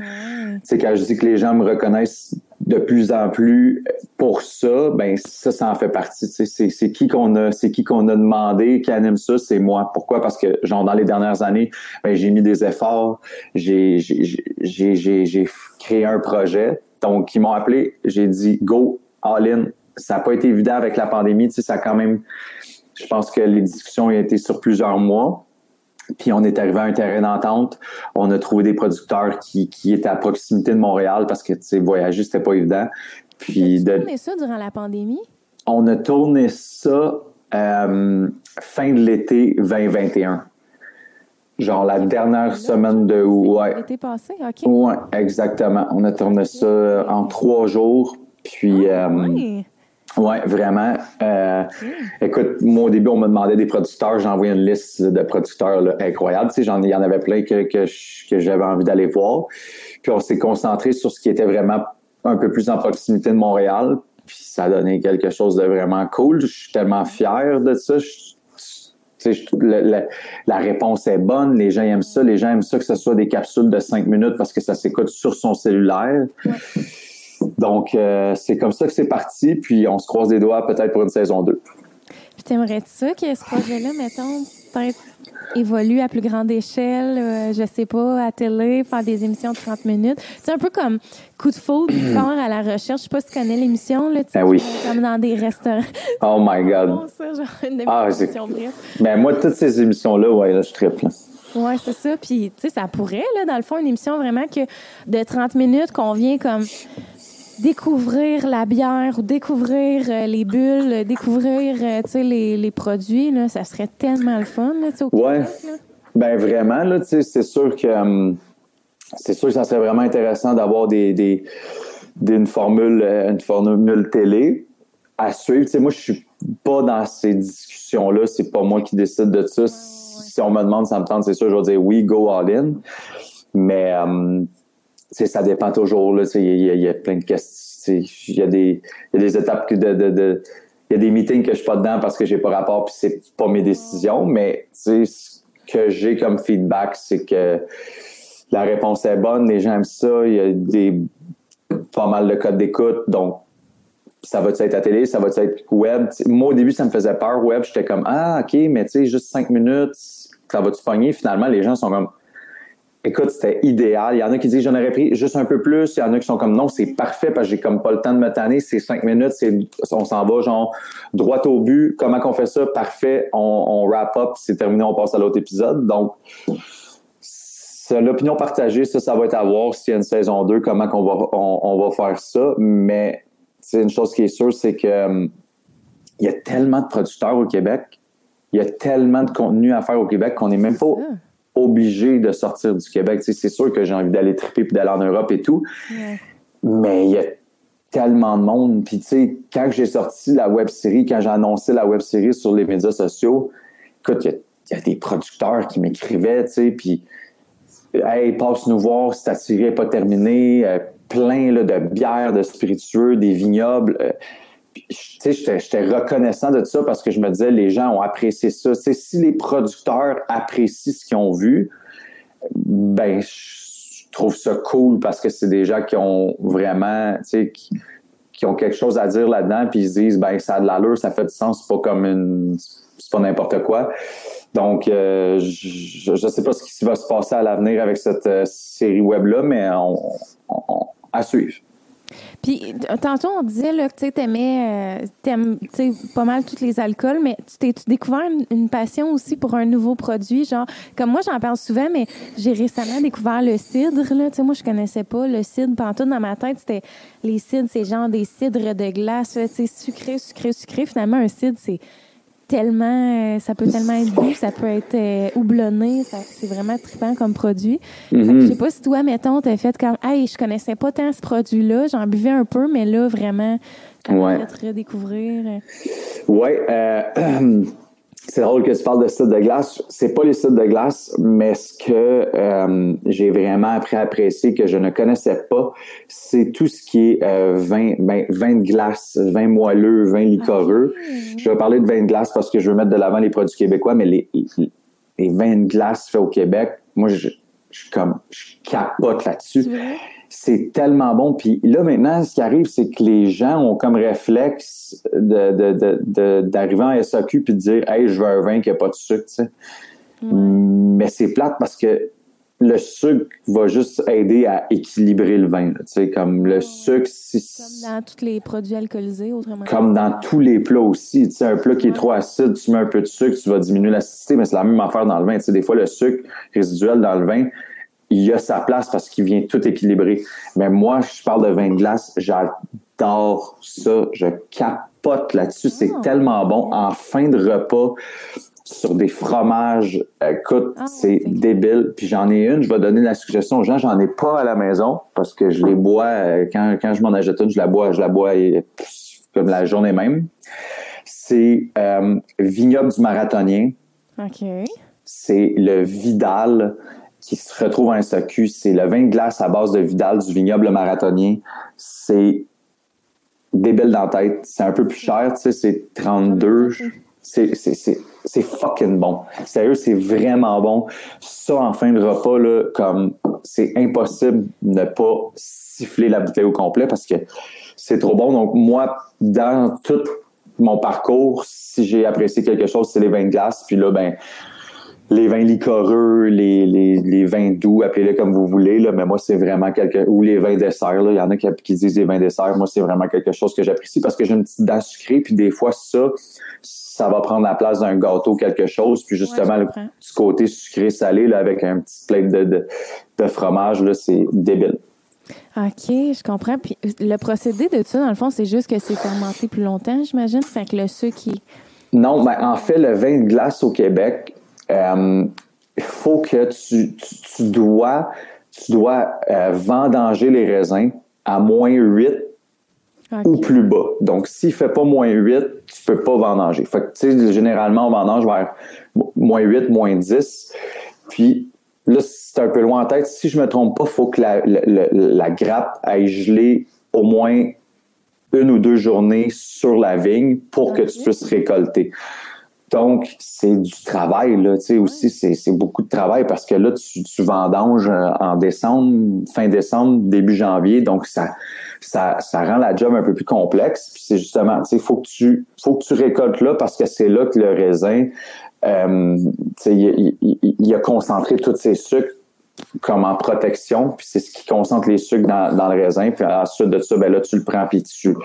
sais, quand je dis que les gens me reconnaissent de plus en plus pour ça, ben ça, ça en fait partie. C'est, qui qu'on a, c'est qui qu'on a demandé, qui anime ça, c'est moi. Pourquoi? Parce que, genre, dans les dernières années, ben, j'ai mis des efforts, j'ai, créé un projet. Donc, ils m'ont appelé, j'ai dit go, all in. Ça n'a pas été évident avec la pandémie, ça a quand même, je pense que les discussions ont été sur plusieurs mois. Puis on est arrivé à un terrain d'entente. On a trouvé des producteurs qui, qui étaient à proximité de Montréal parce que tu sais, voyager, c'était pas évident. Puis de, tourné ça durant la pandémie? on a tourné ça euh, fin de l'été 2021. Genre la dernière semaine de ouais. L'été passé? OK. Ouais, exactement. On a tourné ça en trois jours. Puis euh, Ouais. Ouais, vraiment. Euh, Écoute, moi au début, on me demandait des producteurs, j'ai envoyé une liste de producteurs là, incroyables. Tu sais, j'en, il y en avait plein que, que, j'avais envie d'aller voir. Puis on s'est concentré sur ce qui était vraiment un peu plus en proximité de Montréal. Puis ça a donné quelque chose de vraiment cool. Je suis tellement fier de ça. Je- le- le- la réponse est bonne, les gens aiment ça, les gens aiment ça que ce soit des capsules de cinq minutes parce que ça s'écoute sur son cellulaire. Donc, euh, c'est comme ça que c'est parti, puis on se croise les doigts peut-être pour une saison 2. Puis t'aimerais ça que ce projet-là, mettons, peut-être évolue à plus grande échelle, euh, je sais pas, à télé, faire des émissions de 30 minutes? C'est un peu comme Coup de foudre, part à la recherche. Je sais pas si tu connais l'émission, là, Ah oui. comme dans des restaurants. Oh my God. Bon, ça, genre une Ah. Ben moi, toutes ces émissions-là, ouais, là, je triple. Ouais, c'est ça. Puis, tu sais, ça pourrait, là, dans le fond, une émission vraiment que de 30 minutes qu'on vient comme découvrir la bière ou découvrir euh, les bulles, euh, découvrir, euh, les, les produits, là, ça serait tellement le fun, là, au Ouais. Québec, là. Ben vraiment, là, c'est sûr que hum, c'est sûr que ça serait vraiment intéressant d'avoir des, des, des- une formule, une formule télé à suivre. Moi, je suis pas dans ces discussions-là. C'est pas moi qui décide de ça. Si on me demande, ça me tente, c'est sûr, je vais dire oui, go all in. Mais hum, ça dépend toujours. Il y, a- plein de questions. Il y a des, il y a des étapes que de, il y a des meetings que je suis pas dedans parce que j'ai pas rapport puis c'est pas mes décisions. Mais tu sais, ce que j'ai comme feedback, c'est que la réponse est bonne, les gens aiment ça. Il y a des pas mal de codes d'écoute, donc ça va être à télé, ça va être web? Moi, au début, ça me faisait peur. Web, j'étais comme, ah, OK, mais tu sais, juste cinq minutes, ça va-tu pogner? Finalement, les gens sont comme, écoute, c'était idéal. Il y en a qui disent, j'en aurais pris juste un peu plus. Il y en a qui sont comme, non, c'est parfait parce que j'ai comme pas le temps de me tanner. C'est cinq minutes, c'est, on s'en va, genre, droit au but. Comment qu'on fait ça? Parfait. On, on wrap up, c'est terminé, on passe à l'autre épisode. Donc, c'est l'opinion partagée, ça, ça va être à voir s'il y a une saison 2, comment qu'on va, on, on va faire ça. Mais, c'est une chose qui est sûre, c'est que hum, il y a tellement de producteurs au Québec, il y a tellement de contenu à faire au Québec qu'on n'est même pas. Obligé de sortir du Québec. Tu sais, c'est sûr que j'ai envie d'aller triper puis d'aller en Europe et tout. Mais il y a tellement de monde. Puis, tu sais, quand j'ai sorti la web série, quand j'ai annoncé la web série sur les médias sociaux, écoute, il y, a des producteurs qui m'écrivaient, tu sais, puis, hey, passe nous voir si ta série n'est pas terminée, euh, plein là, de bières, de spiritueux, des vignobles. Euh, j'étais reconnaissant de ça parce que je me disais, les gens ont apprécié ça. Tu sais, si les producteurs apprécient ce qu'ils ont vu, ben, je trouve ça cool parce que c'est des gens qui ont vraiment, sais, qui, ont quelque chose à dire là-dedans, puis ils se disent, ben, ça a de l'allure, ça fait du sens, c'est pas comme une, c'est pas n'importe quoi. Donc, euh, je ne sais pas ce qui va se passer à l'avenir avec cette euh, série web-là, mais on, à suivre. Puis, tantôt, on disait là, que tu aimais euh, pas mal tous les alcools, mais tu t'es découvert une, passion aussi pour un nouveau produit? Genre, comme moi, j'en parle souvent, mais j'ai récemment découvert le cidre. Là. moi, je connaissais pas le cidre. Pantoute, dans ma tête, c'était les cidres, c'est genre des cidres de glace, sucré, sucré, sucré. Finalement, un cidre, c'est tellement, euh, ça peut tellement être doux, ça peut être euh, houblonné, c'est vraiment trippant comme produit. Mm-hmm. Je sais pas si toi, mettons, t'as fait comme, hey, je connaissais pas tant ce produit-là, j'en buvais un peu, mais là, vraiment, ça m'a fait redécouvrir. Ouais, euh, c'est drôle que tu parles de cidre de glace. C'est pas les cidres de glace, mais ce que euh, j'ai vraiment appris à apprécier que je ne connaissais pas, c'est tout ce qui est euh, vin, ben, vin de glace, vin moelleux, vin liquoreux. Ah, je vais parler de vin de glace parce que je veux mettre de l'avant les produits québécois, mais les, les, vins de glace faits au Québec, moi, je, je, comme, je capote là-dessus c'est tellement bon. Puis là, maintenant, ce qui arrive, c'est que les gens ont comme réflexe d'arriver en SAQ puis de dire Hey, je veux un vin qui n'a pas de sucre, tu sais. Mais c'est plate parce que le sucre va juste aider à équilibrer le vin. Tu sais, comme le sucre, Comme dans tous les produits alcoolisés, autrement Comme dans tous les plats aussi. Tu sais, un plat qui est trop acide, tu mets un peu de sucre, tu vas diminuer l'acidité, mais c'est la même affaire dans le vin. Tu sais, des fois, le sucre résiduel dans le vin, il a sa place parce qu'il vient tout équilibrer. Mais moi, je parle de vin de glace, j'adore ça, je capote là-dessus, c'est ah. tellement bon. En fin de repas, sur des fromages, écoute, ah, c'est débile. Puis j'en ai une, je vais donner la suggestion aux gens, j'en ai pas à la maison parce que je les bois, euh, quand, quand je m'en achète une, je la bois, je la bois comme la journée même. C'est euh, Vignoble du Marathonien. OK. C'est le Vidal qui se retrouve en SAQ, c'est le vin de glace à base de Vidal du vignoble marathonien. C'est débile dans la tête. C'est un peu plus cher, tu sais, c'est 32. C'est fucking bon. Sérieux, c'est vraiment bon. Ça, en fin de repas, là, comme c'est impossible de ne pas siffler la bouteille au complet parce que c'est trop bon. Donc, moi, dans tout mon parcours, si j'ai apprécié quelque chose, c'est les vins de glace. Puis là, ben, les vins liquoreux, les, les, les vins doux, appelez-les comme vous voulez, là, mais moi, c'est vraiment quelque ou les vins dessert, là. Il y en a qui, qui disent les vins dessert. Moi, c'est vraiment quelque chose que j'apprécie parce que j'ai une petite dent sucrée, puis des fois, ça, ça va prendre la place d'un gâteau, quelque chose. Puis justement, le petit côté sucré-salé, là, avec un petit plate de, de, de fromage, là, c'est débile. OK, je comprends. Puis le procédé de ça, dans le fond, c'est juste que c'est fermenté plus longtemps, j'imagine. Fait que le sucre qui. Non, ben, en fait, le vin de glace au Québec, euh, faut que tu, tu, dois, tu dois euh, vendanger les raisins à moins 8 ou plus bas. Donc, s'il ne fait pas moins 8, tu ne peux pas vendanger. Fait que, tu sais, généralement, on vendange vers moins 8, moins 10. Puis, là, c'est un peu loin en tête. Si je ne me trompe pas, il faut que la, la, grappe aille geler au moins une ou deux journées sur la vigne pour que tu puisses récolter. Donc, c'est du travail, là, tu sais, aussi, c'est beaucoup de travail parce que là, tu, tu vendanges euh, en décembre, fin décembre, début janvier, donc ça, ça, ça rend la job un peu plus complexe. Puis c'est justement, tu sais, faut que tu, faut que tu récoltes là parce que c'est là que le raisin, euh, tu sais, il, il, a concentré tous ses sucres comme en protection, puis c'est ce qui concentre les sucres dans, dans, le raisin, puis ensuite de ça, ben là, tu le prends, puis tu,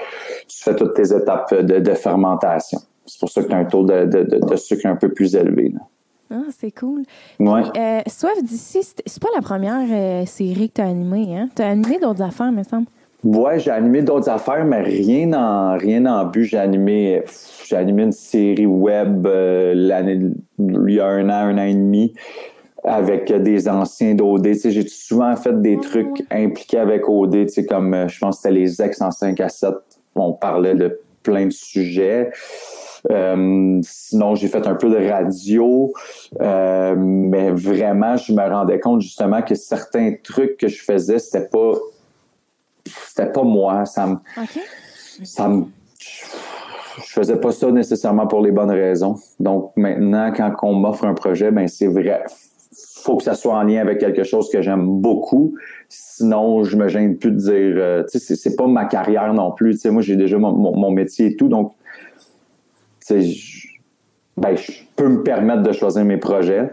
tu fais toutes tes étapes de, de fermentation. C'est pour ça que tu as un taux de, sucre un peu plus élevé. Ah, c'est cool. Ouais. Euh, Soif d'ici, c'est pas la première euh, série que tu as animée, hein? Tu as animé d'autres affaires, me semble. Ouais, j'ai animé d'autres affaires, mais rien en rien en but. J'ai animé, j'ai animé une série web euh, l'année il y a un an, un an et demi. avec des anciens d'OD. J'ai souvent fait des trucs impliqués avec OD, comme je pense que c'était les ex en 5 à 7. On parlait de plein de sujets. Euh, sinon, j'ai fait un peu de radio, euh, mais vraiment, je me rendais compte justement que certains trucs que je faisais, c'était pas, c'était pas moi. Ça me, ça me, je faisais pas ça nécessairement pour les bonnes raisons. Donc maintenant, quand on m'offre un projet, ben c'est vrai, faut que ça soit en lien avec quelque chose que j'aime beaucoup. Sinon, je me gêne plus de dire, euh, tu sais, c'est pas ma carrière non plus. Tu sais, moi, j'ai déjà mon, mon, métier et tout, donc, je, ben, je peux me permettre de choisir mes projets.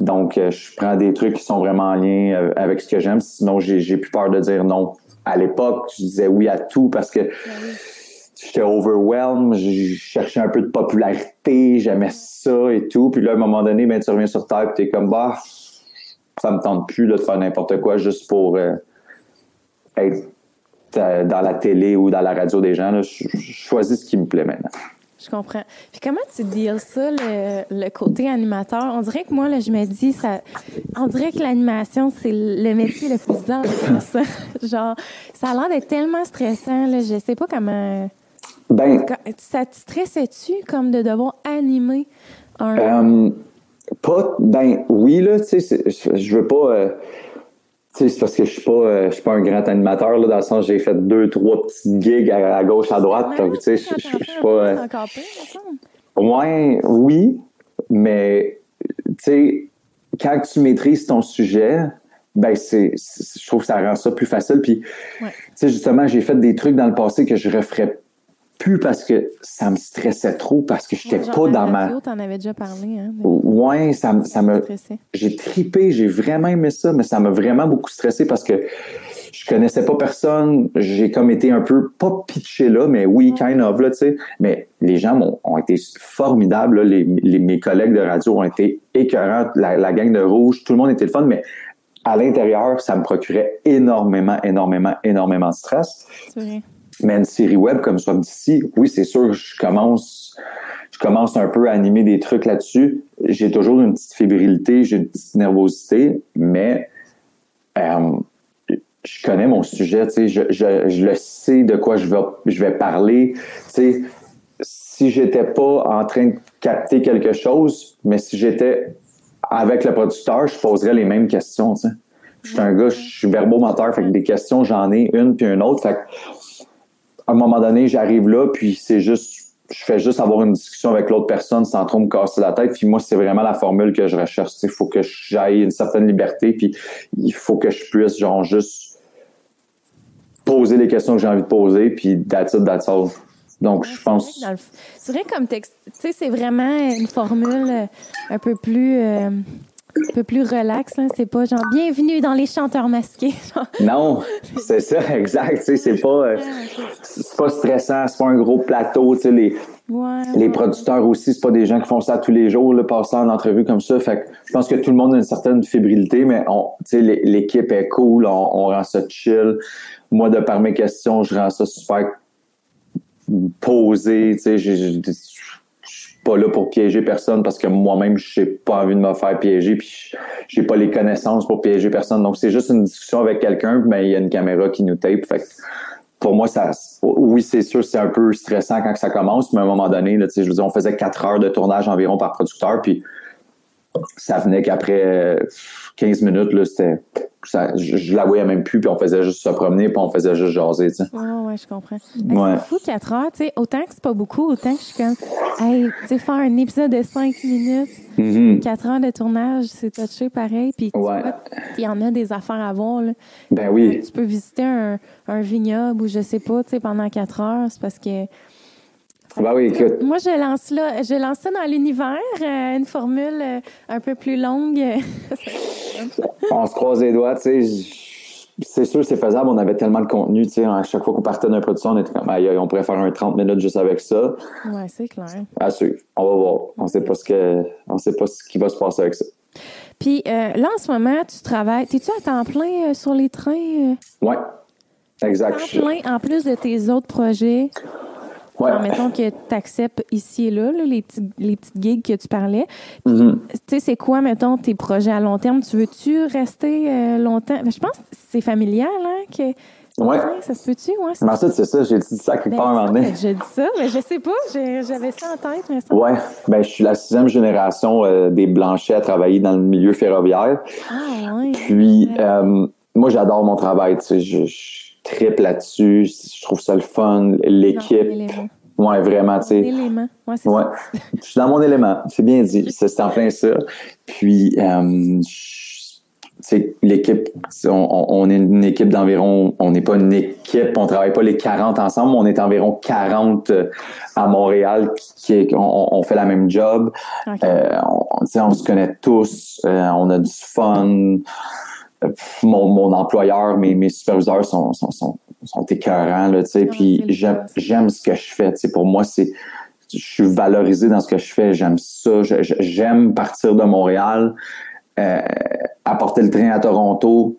Donc, euh, je prends des trucs qui sont vraiment en lien euh, avec ce que j'aime. Sinon, j'ai plus peur de dire non. À l'époque, je disais oui à tout parce que j'étais overwhelmed, je cherchais un peu de popularité, j'aimais ça et tout. Puis là, à un moment donné, ben, tu reviens sur Terre et t'es comme, bah, ça me tente plus de faire n'importe quoi juste pour euh, être dans la télé ou dans la radio des gens. Je, choisis ce qui me plaît maintenant. Je comprends. Puis comment tu deals ça, le, côté animateur? On dirait que moi, là, je me dis, ça, on dirait que l'animation, c'est le métier le plus ça. Genre, ça a l'air d'être tellement stressant, là, je sais pas comment... Ben, ça te stressait-tu comme de devoir animer un. Euh, pas, ben oui, là, tu sais, je veux pas. Euh, c'est parce que je suis pas, euh, je suis pas un grand animateur, là, dans le sens j'ai fait deux, trois petites gigs à, gauche, à droite. tu sais, je suis pas. encore ouais, oui, mais, tu sais, quand tu maîtrises ton sujet, ben c'est, je trouve que ça rend ça plus facile. Puis, tu sais, justement, j'ai fait des trucs dans le passé que je referais plus parce que ça me stressait trop, parce que j'étais pas dans ma. Tu en avais déjà parlé, hein? Ouais, ça, ça me. J'ai tripé, j'ai vraiment aimé ça, mais ça m'a vraiment beaucoup stressé parce que je connaissais pas personne. J'ai comme été un peu, pas pitché là, mais oui, kind of, là, tu sais. Mais les gens ont, ont été formidables, Les, les, mes collègues de radio ont été écœurants, la, la gang de rouge, tout le monde était le fun, mais à l'intérieur, ça me procurait énormément, énormément, énormément de stress. C'est vrai. Mais une série web comme Soit d'ici, oui, c'est sûr, je commence, je commence un peu à animer des trucs là-dessus. J'ai toujours une petite fébrilité, j'ai une petite nervosité, mais euh, je connais mon sujet, je, je, je, le sais de quoi je vais, je vais parler. Tu sais, si j'étais pas en train de capter quelque chose, mais si j'étais avec le producteur, je poserais les mêmes questions. Je suis un gars, je suis verbomoteur, fait que des questions, j'en ai une puis une autre. À un moment donné, j'arrive là, puis c'est juste, je fais juste avoir une discussion avec l'autre personne sans trop me casser la tête. Puis moi, c'est vraiment la formule que je recherche. Il faut que j'aille une certaine liberté, puis il faut que je puisse, genre, juste poser les questions que j'ai envie de poser, puis that's it, that's all. Donc, je pense. C'est vrai, comme texte, tu sais, c'est vraiment une formule euh, un peu plus. Euh, un peu plus relax. Hein? C'est pas genre bienvenue dans les chanteurs masqués. non, c'est ça, exact. C'est pas, euh, pas stressant, c'est pas un gros plateau. Les, les producteurs aussi, c'est pas des gens qui font ça tous les jours, là, passer en entrevue comme ça. Fait que je pense que tout le monde a une certaine fébrilité, mais on, l'équipe est cool, on, on rend ça chill. Moi, de par mes questions, je rends ça super posé. Pas là pour piéger personne parce que moi-même, j'ai pas envie de me faire piéger puis j'ai pas les connaissances pour piéger personne. Donc, c'est juste une discussion avec quelqu'un, mais il y a une caméra qui nous tape. Fait pour moi, ça, oui, c'est sûr, c'est un peu stressant quand ça commence, mais à un moment donné, là, je on faisait quatre heures de tournage environ par producteur, puis ça venait qu'après 15 minutes, là, c'était je, la voyais même plus, puis on faisait juste se promener, puis on faisait juste jaser, tu sais. ouais, je comprends. C'est fou, 4 heures, tu sais, autant que c'est pas beaucoup, autant que je suis comme, hey, tu sais, faire un épisode de 5 minutes, 4 mm-hmm. heures de tournage, c'est touché pareil, puis il y en a des affaires à voir, là. Ben oui. Tu peux visiter un, un vignoble ou je sais pas, tu sais, pendant 4 heures, c'est parce que bah oui, écoute. Moi, je lance là, je lance ça dans l'univers, euh, une formule euh, un peu plus longue. on se croise les doigts, tu sais. C'est sûr, c'est faisable. On avait tellement de contenu, tu sais. À chaque fois qu'on partait d'un production, on était comme, on pourrait faire un 30 minutes juste avec ça. Oui, c'est clair. À suivre. On va voir. On sait pas ce que, on sait pas ce qui va se passer avec ça. Puis euh, là, en ce moment, tu travailles. T'es-tu à temps plein sur les trains? Oui. Exact. À temps plein en plus de tes autres projets? Ouais. Alors, mettons que tu acceptes ici et là, là, les, petits, les petites gigs que tu parlais. Mhm. Tu sais, c'est quoi, mettons, tes projets à long terme? Tu veux-tu rester euh, longtemps? Ben, je pense que c'est familial, hein? Que... Ouais. ça se peut-tu? Ouais, ensuite, c'est ça, j'ai dit ça quelque Ben, part un moment. J'ai dit ça, mais je sais pas. J'avais ça en tête, mais ça. Ouais, ben je suis la sixième génération euh, des Blanchet à travailler dans le milieu ferroviaire. Ah, ouais. Puis euh, moi, j'adore mon travail. Tu sais, je, je triple là-dessus. Je trouve ça le fun, l'équipe. Ouais, vraiment, tu sais. Ouais, c'est Ouais, ça. je suis dans mon élément. C'est bien dit. C'est en plein ça. Puis, euh, je- tu sais, l'équipe, on, est une équipe d'environ, on n'est pas une équipe, on travaille pas les 40 ensemble, on est environ 40 euh, à Montréal qui, qui on, on fait la même job. Euh, on se connaît tous, euh, on a du fun. Euh, Mon, mon employeur, mes, mes superviseurs sont, sont, sont, sont écœurants, là, tu sais, Ah, puis j'aime, ce que je fais, tu sais, pour moi, c'est, je suis valorisé dans ce que je fais, j'aime ça, j'aime partir de Montréal, euh, apporter le train à Toronto,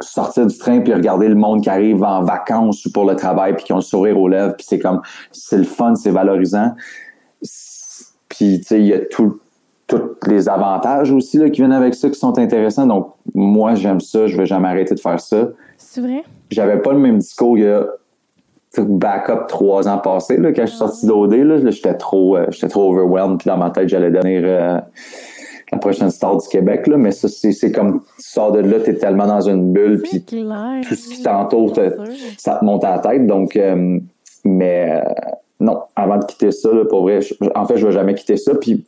sortir du train puis regarder le monde qui arrive en vacances ou pour le travail puis qui ont le sourire aux lèvres puis c'est comme c'est le fun c'est valorisant. Puis tu sais il y a tout tous les avantages aussi là, qui viennent avec ça qui sont intéressants donc moi j'aime ça je vais jamais arrêter de faire ça C'est vrai? j'avais pas le même discours il y a backup trois ans passés là, quand je suis sorti d'OD là, là, j'étais trop euh, j'étais trop overwhelmed puis dans ma tête j'allais devenir euh, la prochaine star du Québec là mais ça c'est comme tu sors de là t'es tellement dans une bulle puis clair. tout ce qui t'entoure, te- ça te monte à la tête. Donc, euh, mais non, avant de quitter ça, là, pour vrai, je- en fait, je vais jamais quitter ça. Puis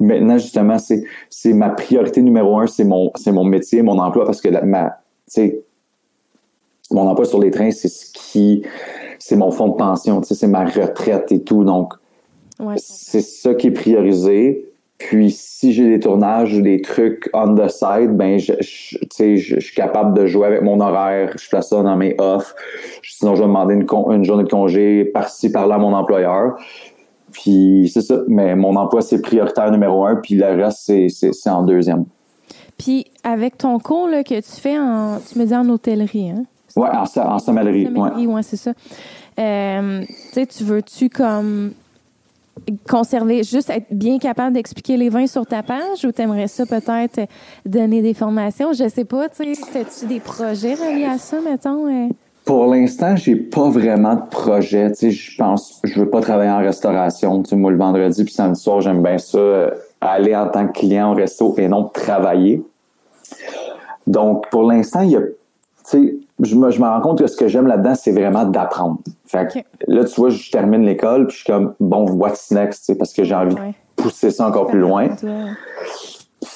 maintenant, justement, c'est c'est ma priorité numéro un, c'est mon c'est mon métier, mon emploi, parce que la- ma, mon emploi sur les trains, c'est ce qui, c'est mon fonds de pension, c'est ma retraite et tout. Donc, Ouais. c'est ça qui est priorisé. Puis si j'ai des tournages ou des trucs on the side, ben je, je- suis capable de jouer avec mon horaire. Je fais ça dans mes off. Sinon, je vais demander une, con- une journée de congé par-ci, par-là à mon employeur. Puis c'est ça. Mais mon emploi, c'est prioritaire numéro un. Puis le reste, c'est, en deuxième. Puis avec ton cours là, que tu fais en, tu me dis en hôtellerie, hein? Ouais, en, en sommellerie. Ouais. Sommellerie, ouais, c'est ça. Euh, tu sais, tu veux-tu comme conserver, juste être bien capable d'expliquer les vins sur ta page ou t'aimerais ça peut-être euh, donner des formations? Je sais pas, tu sais, as-tu des projets reliés à ça, mettons? Pour l'instant, j'ai pas vraiment de projet. Tu sais, je pense, je veux pas travailler en restauration. Tu sais, moi, le vendredi puis samedi soir, j'aime bien ça, euh, aller en tant que client au resto et non travailler. Donc, pour l'instant, il y a, tu sais, je me, je me rends compte que ce que j'aime là-dedans, c'est vraiment d'apprendre. Fait que là, tu vois, je termine l'école puis je suis comme, bon, what's next, tu sais, parce que j'ai envie Ouais. de pousser ça encore plus loin.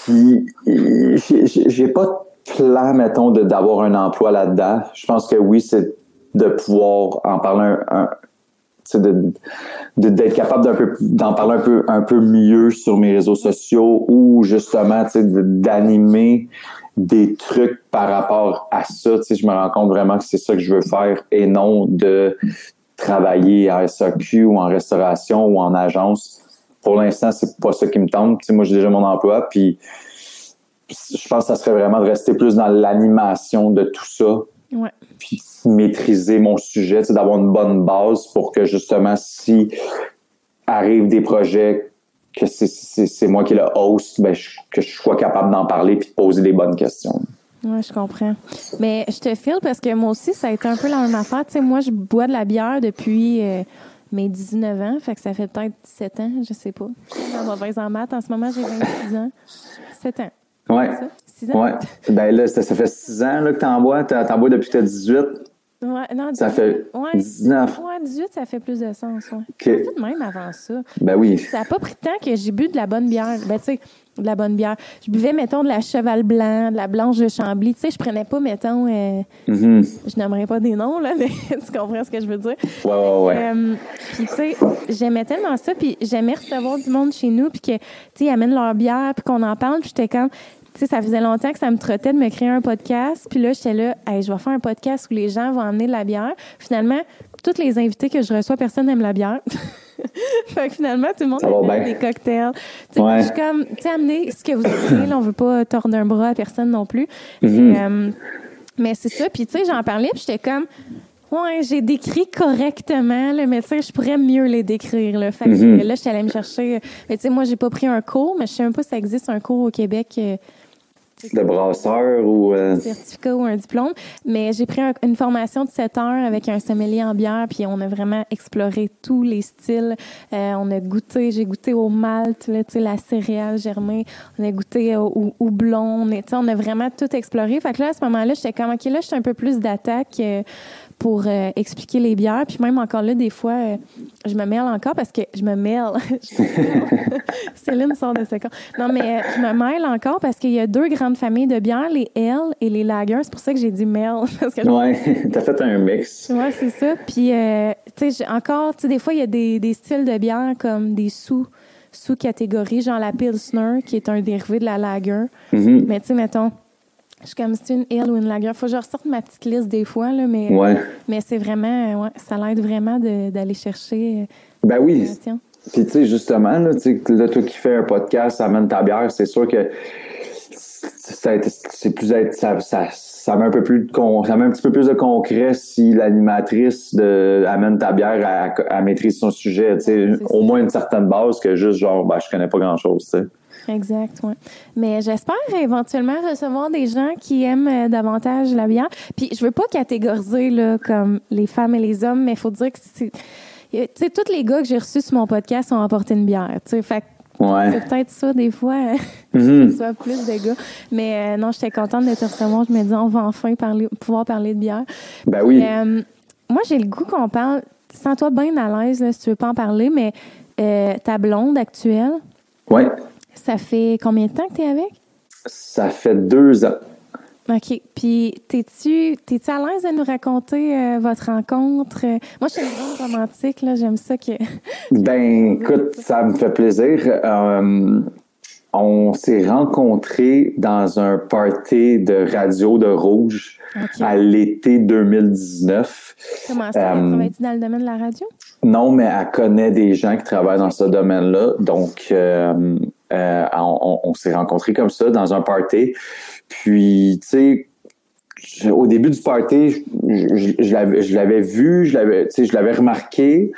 Puis, j'ai- pas plan, mettons, d'avoir un emploi là-dedans. Je pense que oui, c'est de pouvoir en parler un, de d'être capable peu d'en parler un peu un peu mieux sur mes réseaux sociaux ou justement d'animer des trucs par rapport à ça je me rends compte vraiment que c'est ça que je veux faire et non de travailler à SAQ ou en restauration ou en agence pour l'instant c'est pas ça qui me tente moi j'ai déjà mon emploi puis je pense que ça serait vraiment de rester plus dans l'animation de tout ça Ouais. puis maîtriser mon sujet, d'avoir une bonne base pour que justement, si arrivent des projets que c'est- moi qui est le host, ben, je- que je sois capable d'en parler puis de poser des bonnes questions. Oui, je comprends. Mais je te file parce que moi aussi, ça a été un peu la même affaire. Tu sais, moi, je bois de la bière depuis euh, mes 19 ans. Fait que ça fait peut-être 17 ans, je sais pas. Je suis mauvaise en maths. En ce moment, j'ai 26 ans. 7 ans. Ouais. Ça? 6 ans? Ouais. Ben là, ça, ça fait 6 ans là, que t'en bois. T'en bois depuis que t'as 18. Ouais, non, Ça 18. fait ouais, 19. Ouais, 18, ça fait plus de sens. Ouais. OK. En fait, même avant ça. Ben oui. Ça n'a pas pris de temps que j'ai bu de la bonne bière. Ben, tu sais, de la bonne bière. Je buvais, mettons, de la Cheval Blanc, de la Blanche de Chambly. Tu sais, je prenais pas, mettons, euh, Mhm. je n'aimerais pas des noms, là, mais tu comprends ce que je veux dire. Ouais, ouais, ouais. Euh, puis, tu sais, j'aimais tellement ça, puis j'aimais recevoir du monde chez nous, puis que, tu sais, ils amènent leur bière, puis qu'on en parle, puis j'étais comme, sais, ça faisait longtemps que ça me trottait de me créer un podcast, puis là, j'étais là, hey, je vais faire un podcast où les gens vont amener de la bière. Finalement, toutes les invités que je reçois, personne n'aime la bière. fait que finalement, tout le monde amène bien. des cocktails. Tu sais, Ouais. je suis comme, tu sais, amenez ce que vous aimez, on veut pas tordre un bras à personne non plus. Mhm. Et, euh, mais c'est ça, puis tu sais, j'en parlais, puis j'étais comme, Ouais, j'ai décrit correctement, tu sais, je pourrais mieux les décrire. Là, fait que, Mhm. là, je suis allée me chercher. Mais tu sais, moi, j'ai pas pris un cours, mais je sais même pas si ça existe un cours au Québec. De brasseur ou. euh, certificat ou un diplôme, mais j'ai pris un- une formation de 7 heures avec un sommelier en bière, puis on a vraiment exploré tous les styles. Euh, on a goûté, j'ai goûté au malt, là, tu sais, la céréale germée, on a goûté au, au houblon, on, est- tu sais, on a vraiment tout exploré. Fait que là, à ce moment-là, j'étais comme, OK, là, j'étais un peu plus d'attaque euh, pour euh, expliquer les bières, puis même encore là, des fois, euh, je me mêle encore parce que je me mêle. Céline sort de ce. Non, mais euh, je me mêle encore parce qu'il y a deux grandes familles de bières, les L et les lagers. C'est pour ça que j'ai dit mêle. Parce que je- Ouais, t'as fait un mix. Ouais, c'est ça. Puis, euh, tu sais, encore, tu sais, des fois, il y a des, des styles de bière comme des sous, sous-catégories, genre la Pilsner, qui est un dérivé de la lager. Mhm. Mais, tu sais, mettons, je suis comme si une L ou une lager. Faut que je ressorte ma petite liste des fois, là, mais, Ouais. mais c'est vraiment, ouais, ça l'aide vraiment d'aller chercher. euh, Ben oui. Puis tu sais, justement, là, tu sais, là, toi qui fais un podcast, amène ta bière, c'est sûr que c'est plus être ça, ça, ça met un peu plus de con- ça met un petit peu plus de concret si l'animatrice amène ta bière à, à maîtriser son sujet, tu sais, au moins une certaine base que juste genre ben je connais pas grand chose, tu sais. Exact, oui. Mais j'espère éventuellement recevoir des gens qui aiment euh, davantage la bière. Puis je veux pas catégoriser là, comme les femmes et les hommes, mais il faut dire que c'est. Tu sais, tous les gars que j'ai reçus sur mon podcast ont apporté une bière. Tu sais, fait que Ouais. c'est peut-être ça des fois, Mhm. soit plus de gars. Mais euh, non, j'étais contente de te recevoir. Je me dis, on va enfin parler, pouvoir parler de bière. Ben oui. Euh, moi, j'ai le goût qu'on parle. Sens-toi bien à l'aise si tu veux pas en parler, mais euh, ta blonde actuelle, Ouais. Ça fait combien de temps que tu es avec? Ça fait deux ans. OK. Puis, t'es-tu t'es-tu à l'aise de nous raconter euh, votre rencontre? Euh, Moi, je suis une grande romantique, là. J'aime ça que... Ben, écoute, ça me fait plaisir. Euh, on s'est rencontrés dans un party de radio de Rouge à l'été 2019. Comment ça? euh, Travailles-tu dans le domaine de la radio? Non, mais elle connaît des gens qui travaillent dans ce domaine-là. Donc, euh, on, on s'est rencontrés comme ça dans un party. Puis, tu sais, je- au début du party, je, je- je l'avais- vu, je l'avais, je remarqué,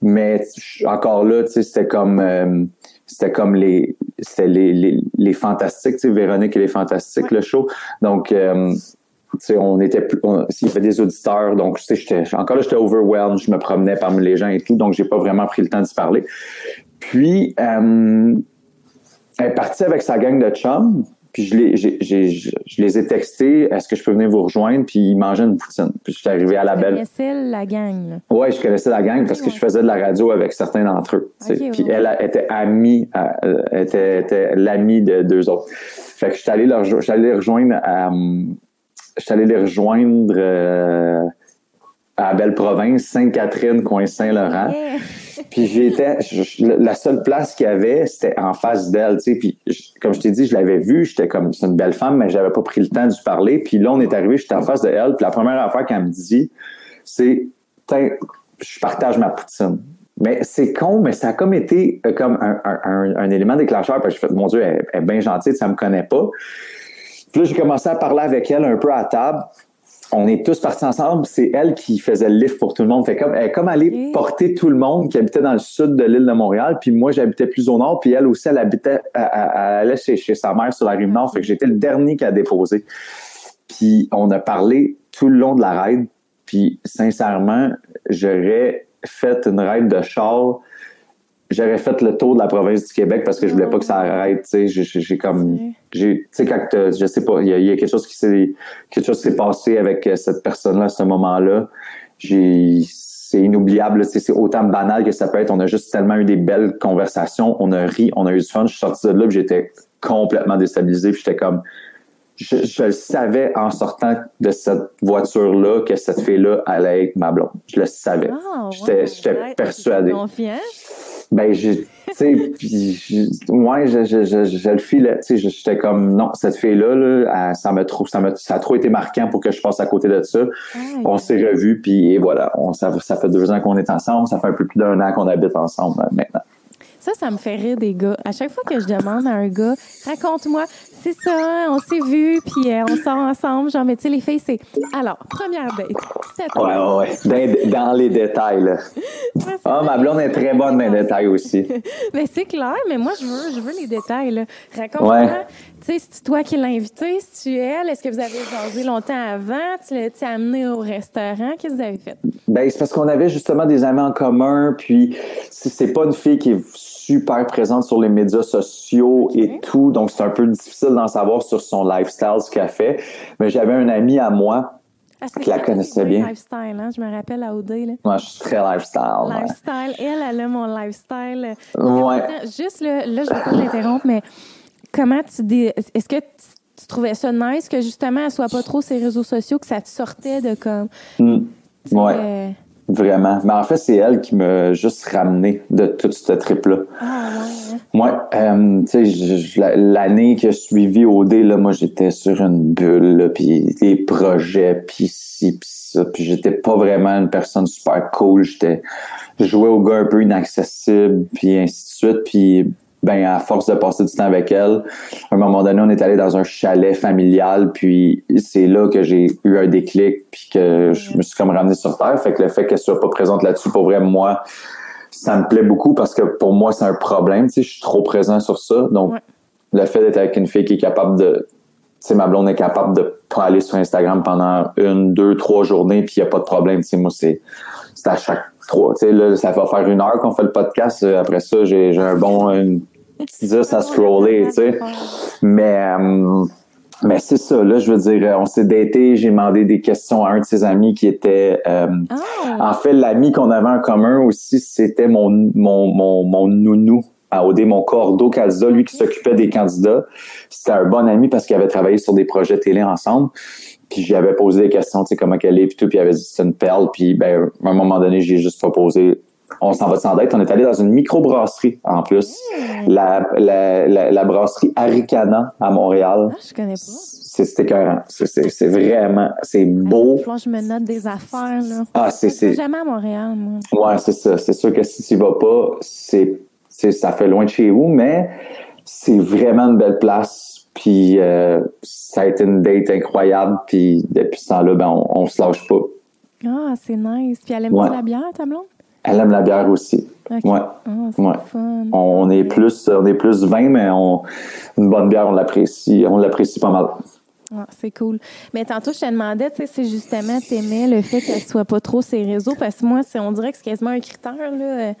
mais encore là, tu sais, c'était comme, euh, c'était comme les, c'était les, les, les fantastiques, tu sais, Véronique et les fantastiques, le show. Donc, euh, tu sais, on était plus, on- il y avait des auditeurs, donc tu sais, j'étais, encore là, j'étais overwhelmed, je me promenais parmi les gens et tout, donc j'ai pas vraiment pris le temps d'y parler. Puis, euh, elle est partie avec sa gang de chums, puis je, les, j'ai, j'ai- je je les ai textés, est-ce que je peux venir vous rejoindre, puis ils mangeaient une poutine. Puis je suis arrivé à la belle. connaissais la gang. Ouais, je connaissais la gang parce que je faisais de la radio avec certains d'entre eux. tu Puis elle était amie, euh, était, était l'amie de deux autres. Fait que je suis allé, leur, je suis allé les rejoindre à, je suis allé les rejoindre euh, à Belle-Province, Sainte-Catherine, coin Saint-Laurent. Yeah. Puis j'étais, la seule place qu'il y avait, c'était en face d'elle, tu sais. Puis comme je t'ai dit, je l'avais vue, j'étais comme, c'est une belle femme, mais j'avais pas pris le temps de lui parler. Puis là, on est arrivé, j'étais en face de. Puis la première affaire qu'elle me dit, c'est, je partage ma poutine. Mais c'est con, mais ça a comme été euh, comme un, élément déclencheur parce que je fais, mon Dieu, elle, elle est bien gentille, ça me connaît pas. Puis là, j'ai commencé à parler avec elle un peu à table. On est tous partis ensemble. C'est elle qui faisait le lift pour tout le monde. Fait comme, elle est comme porter tout le monde qui habitait dans le sud de l'île de Montréal. Puis moi, j'habitais plus au nord. Puis elle aussi, elle habitait, elle, elle- elle allait chez, chez sa mère sur la rive nord. Fait que j'étais le dernier qui a déposé. Puis on a parlé tout le long de la raid. Puis sincèrement, j'aurais fait une raid de char. J'aurais fait le tour de la province du Québec parce que je voulais pas que ça arrête. Tu sais, j'ai- comme, tu sais, quand je sais pas, il y, a- il y a quelque chose qui s'est, quelque chose s'est passé avec euh, cette personne-là à ce moment-là. C'est inoubliable. C'est autant banal que ça peut être. On a juste tellement eu des belles conversations. On a ri, on a eu du fun. Je suis sorti de là, j'étais complètement déstabilisé. Puis j'étais comme, je, je le savais en sortant de cette voiture-là que cette fille-là allait être ma blonde. Je le savais. Ah, J'étais- wow. j'étais Ouais, persuadé. Confiant. Ben, j'ai, tu sais, puis, je- ouais, je, je, je, je le filais, tu sais, je- j'étais comme, non, cette fille-là, là, ça m'a trop, ça m'a, ça a trop été marquant pour que je passe à côté de ça. On s'est revus, puis et voilà, on, ça, ça fait deux ans qu'on est ensemble, ça fait un peu plus d'un an qu'on habite ensemble euh, maintenant. Ça, ça me fait rire des gars. À chaque fois que je demande à un gars, raconte-moi, c'est ça, on s'est vus, puis euh, on sort ensemble. Genre, mais tu sais, les filles, c'est. Alors, première date. Ouais, ouais, ouais. Dans, les détails, là. Ah, ma blonde est très bonne dans les détails aussi. mais c'est clair, mais moi, je veux, je veux les détails, là. Raconte-moi. Tu sais, c'est toi qui l'as invité, si tu elle, est-ce que vous avez jasé longtemps avant? Tu l'as amené au restaurant? Qu'est-ce que vous avez fait? Ben, c'est parce qu'on avait justement des amis en commun, puis c'est pas une fille qui est super présente sur les médias sociaux et tout, donc c'est un peu difficile d'en savoir sur son lifestyle, ce qu'elle fait. Mais j'avais un ami à moi ah, qui la connaissait bien. Lifestyle, hein? Je me rappelle à Odé. Là. Moi, je suis très lifestyle. Lifestyle. Elle, elle a mon lifestyle. Ouais. Juste là, là, je vais pas l'interrompre, mais comment tu dis. Est-ce que tu, trouvais ça nice que justement, elle soit pas trop sur les réseaux sociaux, que ça te sortait de comme. Mm. Ouais. Vraiment. Mais en fait, c'est elle qui m'a juste ramené de toute cette trip-là. Ah, ouais. Moi, euh, tu sais, l'année qui a suivi OD, là, moi, j'étais sur une bulle, puis des projets, puis ci, puis ça. Puis j'étais pas vraiment une personne super cool. J'étais, je jouais au gars un peu inaccessible, puis ainsi de suite. Puis ben à force de passer du temps avec elle, à un moment donné, on est allé dans un chalet familial, puis c'est là que j'ai eu un déclic, puis que je me suis comme ramené sur terre. Fait que le fait qu'elle soit pas présente là-dessus, pour vrai, moi, ça me plaît beaucoup parce que pour moi, c'est un problème. Tu sais, je suis trop présent sur ça. Donc, le fait d'être avec une fille qui est capable de tu sais, ma blonde est capable de pas aller sur Instagram pendant une, deux, trois journées, puis il n'y a pas de problème. Tu sais, moi, c'est, c'est à chaque trois. Tu sais, là, ça va faire une heure qu'on fait le podcast. Après ça, j'ai, j'ai un bon, une, 10 à scroller, tu sais. Mais, euh, mais c'est ça, là, je veux dire, on s'est daté, j'ai demandé des questions à un de ses amis qui était... Euh, ah. En fait, l'ami qu'on avait en commun aussi, c'était mon, mon, mon, mon nounou à OD, mon cordo Calza, lui qui s'occupait des candidats. C'était un bon ami parce qu'il avait travaillé sur des projets télé ensemble. Puis j'avais posé des questions, tu sais, comment qu'elle est, puis tout, puis il avait dit c'est une perle. Puis ben, à un moment donné, j'ai juste proposé on s'en va sans dette. On est allé dans une microbrasserie en plus. Hmm. La, la, la, brasserie Aricana à Montréal. Ah, je connais pas. C'est écœurant. C'est vraiment, c'est beau. Ah, je me note des affaires, là. Ah, c'est. jamais à Montréal, moi. Ouais, c'est ça. C'est sûr que si tu vas pas, c'est, ça fait loin de chez vous, mais c'est vraiment une belle place. Puis euh, ça a été une date incroyable. Puis depuis ce temps-là, ben, on, on se lâche pas. Ah, c'est nice. Puis elle aime ouais. la bière, ta blonde? Elle aime la bière aussi. Ouais. Ah, on est plus, on est plus vin, mais on, une bonne bière, on l'apprécie, on l'apprécie pas mal. Ah, c'est cool. Mais tantôt, je te demandais, tu sais, si justement t'aimais le fait qu'elle soit pas trop ses réseaux, parce que moi, on dirait que c'est quasiment un critère, là, euh,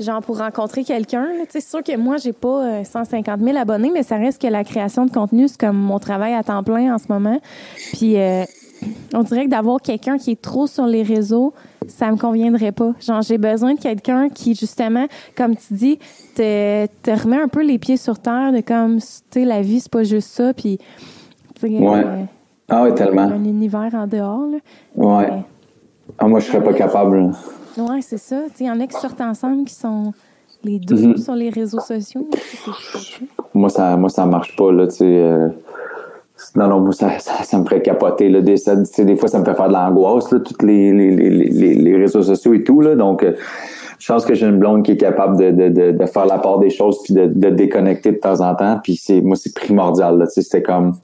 genre pour rencontrer quelqu'un. c'est sûr que moi, j'ai pas 150 euh, 000 abonnés, mais ça reste que la création de contenu, c'est comme mon travail à temps plein en ce moment. Puis, euh, on dirait que d'avoir quelqu'un qui est trop sur les réseaux, ça me conviendrait pas. Genre, j'ai besoin de quelqu'un qui, justement, comme tu dis, te, te remet un peu les pieds sur terre de comme, tu sais, la vie, c'est pas juste ça, puis, ouais. Euh, ah oui, tellement. Un univers en dehors, là. Ouais. ah, moi, je serais pas capable. Ouais, c'est ça. Il y en a qui sortent ensemble qui sont les deux mm-hmm. sur les réseaux sociaux. Moi, ça, moi, ça marche pas, là, tu sais. Euh, non, non, ça, ça, me ferait capoter. Là. Des, des fois, ça me fait faire de l'angoisse, tous les, les, les, les, réseaux sociaux et tout. Là. Donc, euh, je pense que j'ai une blonde qui est capable de, de, de, faire la part des choses puis de, de déconnecter de temps en temps. Puis c'est moi, c'est primordial. C'était comme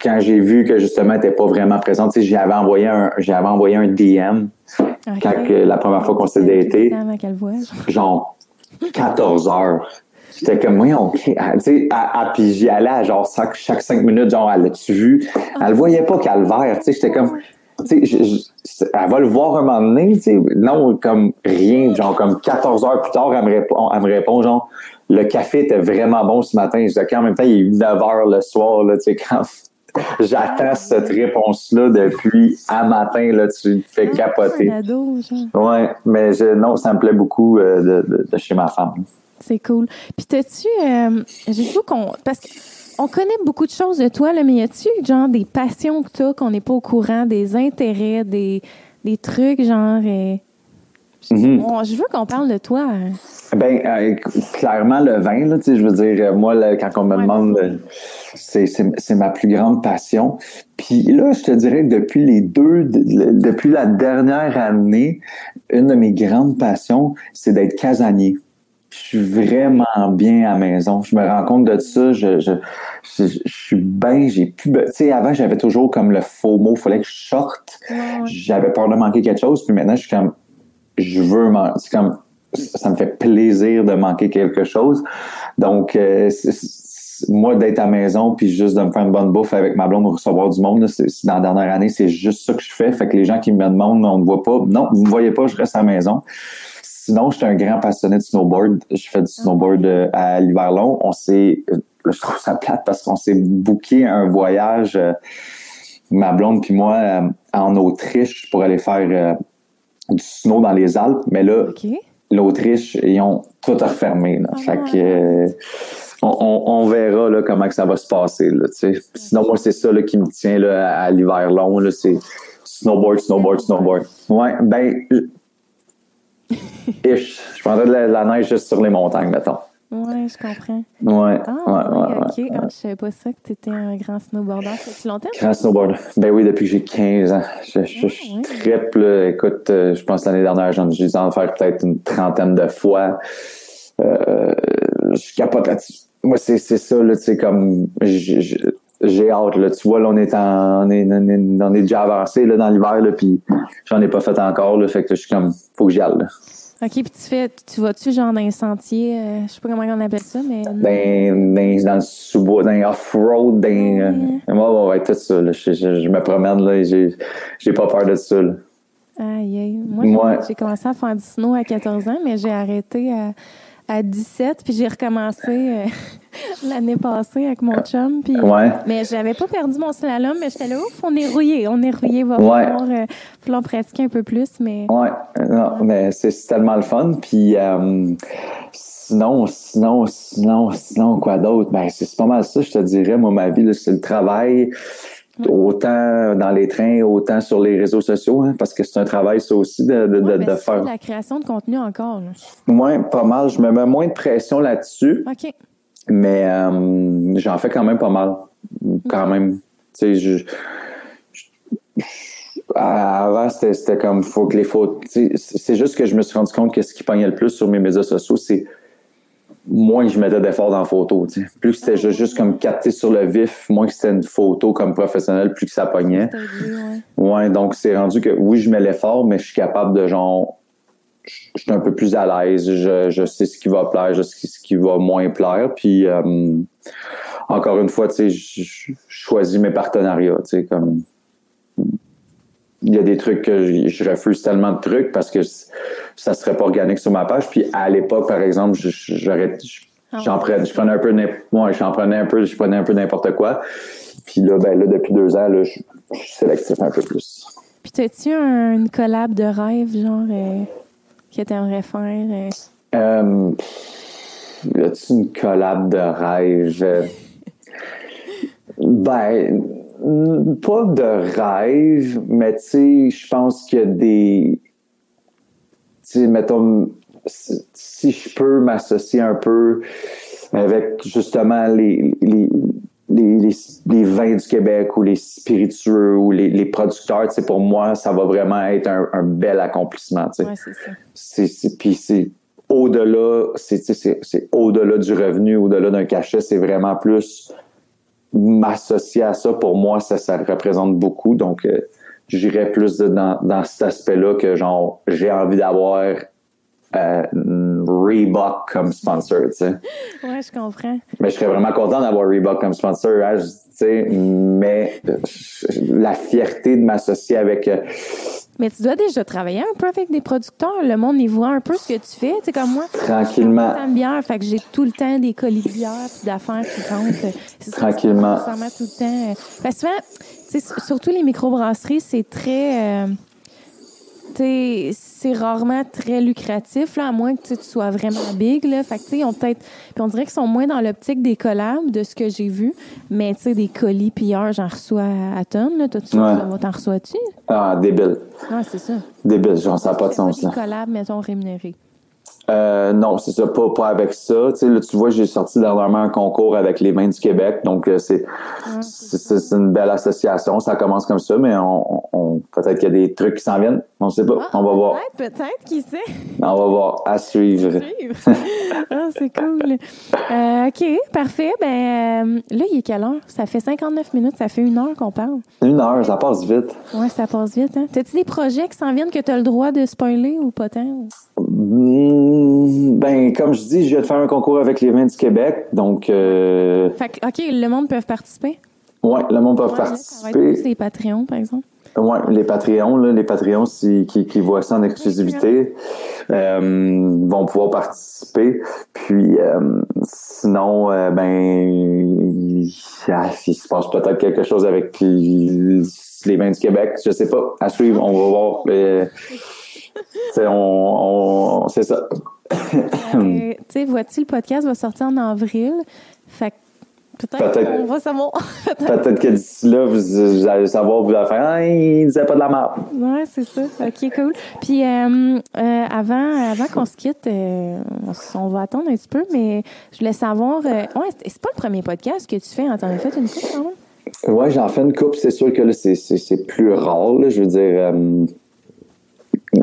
quand j'ai vu que justement elle n'était pas vraiment présente, j'avais envoyé un j'avais envoyé un DM quand la première fois qu'on s'est daté. Genre 14 heures. J'étais comme, oui, OK. Tu sais, puis j'y allais à genre chaque, chaque cinq minutes, genre, elle l'a-tu vu? Elle voyait pas calvaire, tu sais. J'étais comme, tu sais, elle va le voir un moment donné, tu sais. Non, comme rien, genre, comme 14 heures plus tard, elle me répond, elle me répond genre, le café était vraiment bon ce matin. Je disais, en même temps, il est 9 heures le soir, là, tu sais, quand j'attends cette réponse-là depuis un matin, là, tu me fais capoter. Ouais, mais je, non, ça me plaît beaucoup euh, de, de, chez ma femme. C'est cool. Puis t'as-tu, euh, j'ai vu qu'on, parce qu'on connaît beaucoup de choses de toi, là, mais y a-tu genre des passions que t'as qu'on n'est pas au courant, des intérêts, des, des trucs genre. Euh, mm-hmm. je veux qu'on parle de toi. Ben, euh, clairement, le vin, là, je veux dire, moi, quand on me demande, c'est ma plus grande passion. Puis là, je te dirais que depuis les deux, depuis la dernière année, une de mes grandes passions, c'est d'être casanier je suis vraiment bien à la maison. Je me rends compte de ça. Je, je, je, suis bien, j'ai plus, tu sais, avant, j'avais toujours comme le faux mot, fallait que je sorte. J'avais peur de manquer quelque chose, puis maintenant, je suis comme, je veux, c'est comme, ça me fait plaisir de manquer quelque chose. Donc, euh, moi, d'être à la maison, puis juste de me faire une bonne bouffe avec ma blonde, recevoir du monde, dans la dernière année, c'est juste ça que je fais. Fait que les gens qui me demandent, on ne voit pas. Non, vous ne voyez pas, je reste à la maison. Sinon, je suis un grand passionné de snowboard. Je fais du snowboard euh, à l'hiver long. On s'est, euh, je trouve ça plate parce qu'on s'est booké un voyage, euh, ma blonde puis moi, en Autriche pour aller faire du snow dans les Alpes. Mais là, l'Autriche, ils ont tout refermé. Là. Ah fait que, on, verra là, comment que ça va se passer. Là, Sinon, moi, c'est ça là, qui me tient là, à, l'hiver long. C'est snowboard, snowboard, snowboard. Ouais, ben, Ish. Je prendrais de la, neige juste sur les montagnes, mettons. Oui, je comprends. Ouais. Ah, ouais, ouais, OK. Ouais. Ah, je savais pas ça que tu étais un grand snowboarder. Ça fait longtemps? Grand snowboarder. Ben oui, depuis que j'ai 15 ans. Je, je, ah, Écoute, euh, je pense l'année dernière, j'en ai en faire peut-être une trentaine de fois. Euh, je capote là-dessus. Moi, c'est ça, là, tu sais, comme j'ai hâte. Là. Tu vois, là, on est, en, on est, on est, déjà avancé là, dans l'hiver, puis j'en ai pas fait encore. Là, fait que je suis comme, faut que j'y aille. Là. OK, puis tu fais, tu vas-tu genre dans un sentier, euh, je sais pas comment on appelle ça, mais. Dans, dans, dans le sous-bois, dans off-road, dans. Ouais. Euh, ouais, ouais, tout ça. Là, je, je, je, me promène, là, et j'ai, j'ai pas peur de ça. Là. Aïe, aïe. Moi, j'ai commencé à faire du snow à 14 ans, mais j'ai arrêté à à 17, puis j'ai recommencé euh, l'année passée avec mon chum. Puis, ouais. Mais j'avais pas perdu mon slalom, mais j'étais là, ouf, on est rouillé, on est rouillé, va falloir, euh, pratiquer un peu plus. Mais... Ouais, non, mais c'est tellement le fun. Puis euh, sinon, sinon, sinon, sinon, quoi d'autre? Ben, c'est pas mal ça, je te dirais, moi, ma vie, c'est le travail autant dans les trains, autant sur les réseaux sociaux, hein, parce que c'est un travail, ça aussi, de, de, de, de faire. la création de contenu encore. Moins, pas mal. Je me mets moins de pression là-dessus. OK. Mais euh, j'en fais quand même pas mal. Quand même. Tu sais, je, avant, c'était comme, faut que les photos. C'est juste que je me suis rendu compte que ce qui pognait le plus sur mes médias sociaux, c'est moins je mettais d'efforts dans la photo. Plus que c'était juste, comme capté sur le vif, moins que c'était une photo comme professionnelle, plus que ça pognait. Ouais. donc c'est rendu que oui, je mets l'effort, mais je suis capable de genre je suis un peu plus à l'aise, je, je, sais ce qui va plaire, je sais ce qui va moins plaire. Puis euh, encore une fois, tu sais, je, choisis mes partenariats, tu sais, comme il y a des trucs que je, refuse tellement de trucs parce que ça serait pas organique sur ma page. Puis à l'époque, par exemple, j'aurais ah j'en prenais, je prenais un peu moi, j'en prenais un peu, je prenais un peu n'importe quoi. Puis là, ben là, depuis deux ans, là, je, suis sélectif un peu plus. Puis t'as-tu une collab de rêve, genre, euh, que t'aimerais faire? Euh? Euh, y a-tu une collab de rêve? ben, pas de rêve, mais tu sais, je pense qu'il y a des. Tu sais, mettons, si je peux m'associer un peu avec justement les, les, les, les, vins du Québec ou les spiritueux ou les, les producteurs, tu pour moi, ça va vraiment être un, un bel accomplissement. Tu sais. c'est puis c'est au-delà, c'est au-delà du revenu, au-delà d'un cachet, c'est vraiment plus m'associer à ça, pour moi, ça, ça représente beaucoup. Donc, euh, j'irais plus dans, dans cet aspect-là que genre j'ai envie d'avoir euh, Reebok comme sponsor, tu sais. Ouais, je comprends. Mais je serais vraiment content d'avoir Reebok comme sponsor, hein, tu sais, mais euh, la fierté de m'associer avec mais tu dois déjà travailler un peu avec des producteurs. Le monde y voit un peu ce que tu fais. Tu sais, comme moi. Tranquillement. Je bière, fait que j'ai tout le temps des colis de bière d'affaires qui rentrent. Tranquillement. Ça, tout le temps. Parce que surtout les microbrasseries, c'est très. Euh, c'est rarement très lucratif, là, à moins que tu sois vraiment big. Là. Fait que, on peut-être. Puis on dirait qu'ils sont moins dans l'optique des collabs, de ce que j'ai vu. Mais tu sais, des colis pilleurs, j'en reçois à tonnes. Là. Toi, tu ouais. t'en reçois-tu? Ah, débile. Ah, c'est ça. Débile, genre, ça n'a pas de sens. Des collabs, mettons, rémunérés? Euh, non, c'est ça, pas, pas avec ça. Tu sais, là, tu vois, j'ai sorti dernièrement un concours avec les mains du Québec, donc euh, c'est c'est une belle association. Ça commence comme ça, mais on, on peut-être qu'il y a des trucs qui s'en viennent On sait pas. Ah, on va voir. Peut-être, peut-être, qui sait? On va voir. À suivre. ah, c'est cool. Euh, OK, parfait. Ben, là, il est quelle heure? Ça fait 59 minutes, ça fait une heure qu'on parle. Une heure, ça passe vite. Ouais, ça passe vite. Hein? T'as-tu des projets qui s'en viennent que tu as le droit de spoiler ou pas tant? Ben, comme je dis, je viens de faire un concours avec les vins du Québec. Donc, euh, Fait que, OK, le monde peut participer? ouais, le monde peut Ouais, là, ça va être participer. les Patreons, par exemple. Ouais, les Patreons, là, les Patreons si- qui, qui voient ça en exclusivité euh, vont pouvoir participer. Puis euh, sinon, euh, ben il, ah, il se passe peut-être quelque chose avec les, les vins du Québec. Je sais pas. À suivre, on va voir. T'sais, on, on- c'est ça. Euh, tu sais, vois-tu, le podcast va sortir en avril. Fait que peut-être Peut-être. qu'on va savoir. Peut-être que d'ici là, vous, vous allez savoir, vous allez faire Ah, il disait pas de la merde. Ouais, c'est ça. OK, cool. Puis euh, euh, avant, avant qu'on se quitte, euh, on va attendre un petit peu, mais je voulais savoir. ouais, c'est- c'est pas le premier podcast que tu fais. hein, T'en as fait une couple quand même? Ouais, j'en fais une coupe. C'est sûr que là, c'est- c'est c'est plus rare. là. Je veux dire.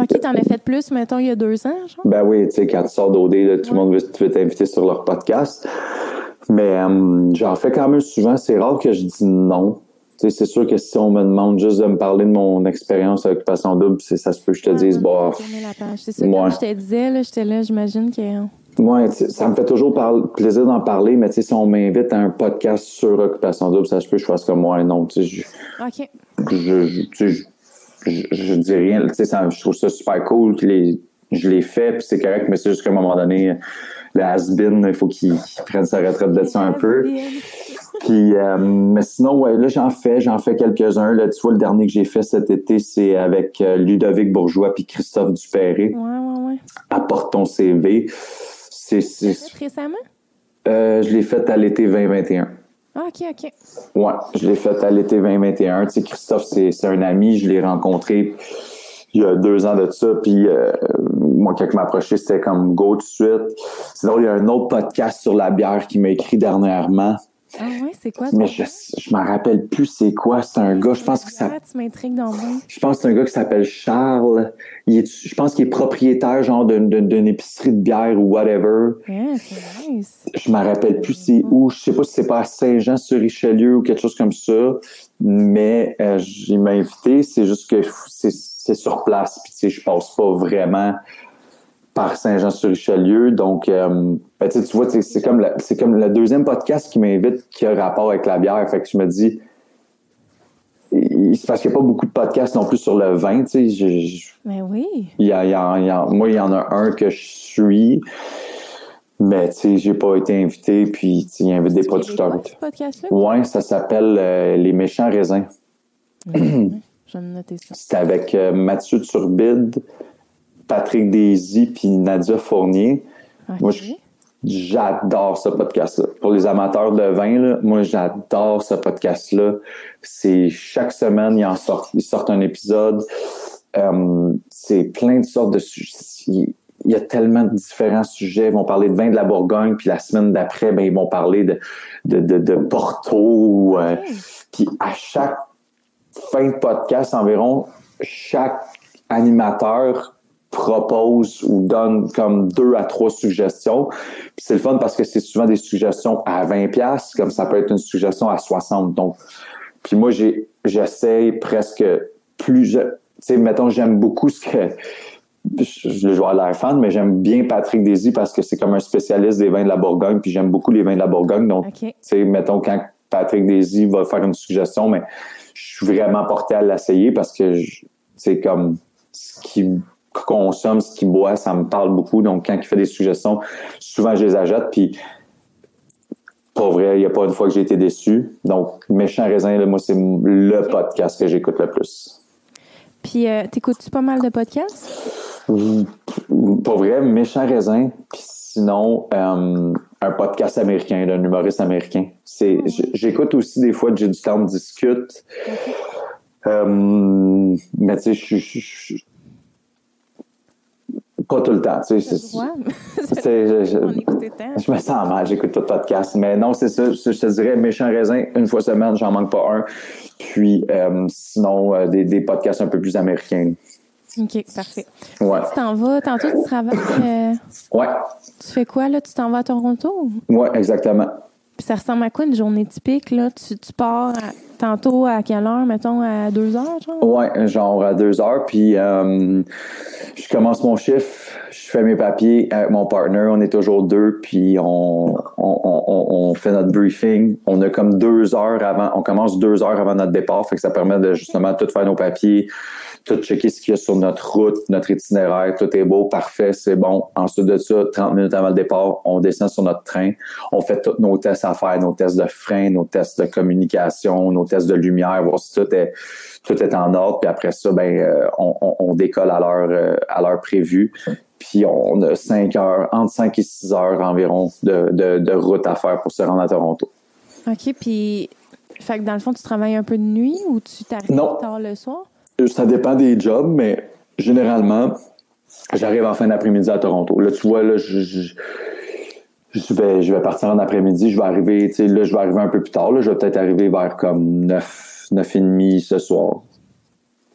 OK, t'en as fait plus, mettons, il y a deux ans, genre? Ben oui, tu sais, quand tu sors d'OD, tout le monde veut, veut t'inviter sur leur podcast. Mais euh, j'en fais quand même souvent. C'est rare que je dis non. Tu sais, c'est sûr que si on me demande juste de me parler de mon expérience à Occupation Double, c'est- ça se peut que je te dise, bah, Tourner la page. C'est ça, Ouais. comme je te disais, là, j'étais là, j'imagine que. tu sais, ça me fait toujours par- plaisir d'en parler, mais tu sais, si on m'invite à un podcast sur Occupation Double, ça se peut que je fasse comme moi, non, tu sais, je, OK. je, je, je, dis rien. Tu sais, ça- je trouve ça super cool que les, je l'ai fait, puis c'est correct, mais c'est juste qu'à un moment donné, le has-been, il faut qu'il prenne sa retraite de ça un peu. Puis, euh, mais sinon, ouais, là, j'en fais, j'en fais quelques-uns. Là, tu vois, le dernier que j'ai fait cet été, c'est avec euh, Ludovic Bourgeois puis Christophe Dupéré. Ouais, ouais, ouais. Apporte ton CV. C'est, récemment? euh, je l'ai fait à l'été 2021. Ah, OK, OK. Ouais, je l'ai fait à l'été 2021. Tu sais, Christophe, c'est, un ami. Je l'ai rencontré il y a deux ans de ça. Puis euh, moi, quand il m'a approché, c'était comme go tout de suite. Sinon, il y a un autre podcast sur la bière qui m'a écrit dernièrement. Ah, ouais, c'est quoi? Mais je, je m'en rappelle plus c'est quoi. C'est un gars, je pense que ça tu m'intrigues dans. Je pense que c'est un gars qui s'appelle Charles. Il est, je pense qu'il est propriétaire genre d'une, épicerie de bière ou whatever. Yeah, c'est nice. Je me rappelle plus c'est où. Je sais pas si c'est pas à Saint-Jean-sur-Richelieu ou quelque chose comme ça. Mais euh, il m'a invité. C'est juste que c'est, c'est sur place. Puis tu sais, je passe pas vraiment par Saint-Jean-sur-Richelieu. Donc, euh, ben, tu vois, c'est comme, la- comme le deuxième podcast qui m'invite qui a rapport avec la bière. Fait que je me dis, il- c'est parce qu'il n'y a pas beaucoup de podcasts non plus sur le vin. Tu sais, Je- je- Mais oui. y a- il y a- il y a- moi, il y en a un que je suis, mais tu sais, j'ai pas été invité, puis tu invite des producteurs. podcast-là? Ouais, ça s'appelle euh, Les méchants raisins. Je vais me noter ça. C'est avec euh, Mathieu Turbide, Patrick Daisy, puis Nadia Fournier. Moi, J'adore ce podcast-là. Pour les amateurs de vin, là, moi, j'adore ce podcast-là. C'est chaque semaine, ils en sortent, ils sortent un épisode. Euh, c'est plein de sortes de sujets. Il y a tellement de différents sujets. Ils vont parler de vin de la Bourgogne, puis la semaine d'après, ben, ils vont parler de, de, de, de Porto. euh, puis à chaque fin de podcast environ, chaque animateur propose ou donne comme deux à trois suggestions. Puis c'est le fun parce que c'est souvent des suggestions à 20 pièces, comme ça peut être une suggestion à 60. Donc, puis moi j'ai j'essaye presque plus tu sais mettons j'aime beaucoup ce que je, je vais avoir l'air fan, mais j'aime bien Patrick Désy parce que c'est comme un spécialiste des vins de la Bourgogne, puis j'aime beaucoup les vins de la Bourgogne. Donc, tu sais, mettons, quand Patrick Désy va faire une suggestion, mais je suis vraiment porté à l'essayer parce que c'est comme ce qu'il consomme, ce qu'il boit, ça me parle beaucoup. Donc, quand il fait des suggestions, souvent, je les achète. Puis, pas vrai, il n'y a pas une fois que j'ai été déçu. Donc, Méchant Raisin, là, moi, c'est le podcast que j'écoute le plus. Puis, euh, t'écoutes-tu pas mal de podcasts? Pas vrai, Méchant Raisin. Puis sinon, euh, un podcast américain, d'un humoriste américain. C'est, j'écoute aussi des fois J'ai du temps discute. Euh, mais tu sais, je suis- je suis- pas tout le temps. Tu sais, je- je- je me sens mal, j'écoute tout le podcast. Mais non, c'est ça. Je te dirais, méchant raisin, une fois semaine, j'en manque pas un. Puis euh, sinon, euh, des, des podcasts un peu plus américains. OK, parfait. Ouais. Tu t'en vas, tantôt tu travailles. euh, Ouais. tu fais quoi, là? Tu t'en vas à Toronto? Ouais, exactement. Puis ça ressemble à quoi une journée typique, là? Tu, pars à- tantôt à quelle heure, mettons, à deux heures, genre? Ouais, genre à deux heures. Puis euh, je commence mon chiffre, je fais mes papiers avec mon partner. On est toujours deux, puis on, on, on- on fait notre briefing. On a comme deux heures avant, on commence deux heures avant notre départ. Fait que ça permet de justement tout faire nos papiers, tout checker ce qu'il y a sur notre route, notre itinéraire. Tout est beau, parfait, c'est bon. Ensuite de ça, 30 minutes avant le départ, on descend sur notre train. On fait tous nos tests à faire, nos tests de frein, nos tests de communication, nos tests de lumière, voir si tout est tout est en ordre. Puis après ça, ben euh, on, on- on décolle à l'heure euh, à l'heure prévue. Puis on a cinq heures, entre 5 et 6 heures environ de, de, de route à faire pour se rendre à Toronto. OK, puis. Fait que dans le fond, tu travailles un peu de nuit ou tu t'arrives tard le soir? Ça dépend des jobs, mais généralement, j'arrive en fin d'après-midi à Toronto. Là, tu vois, là, je, je, je vais, je vais partir en après-midi. Je vais arriver, tu sais, là, je vais arriver un peu plus tard. Là, je vais peut-être arriver vers comme 9, 9 et demi ce soir.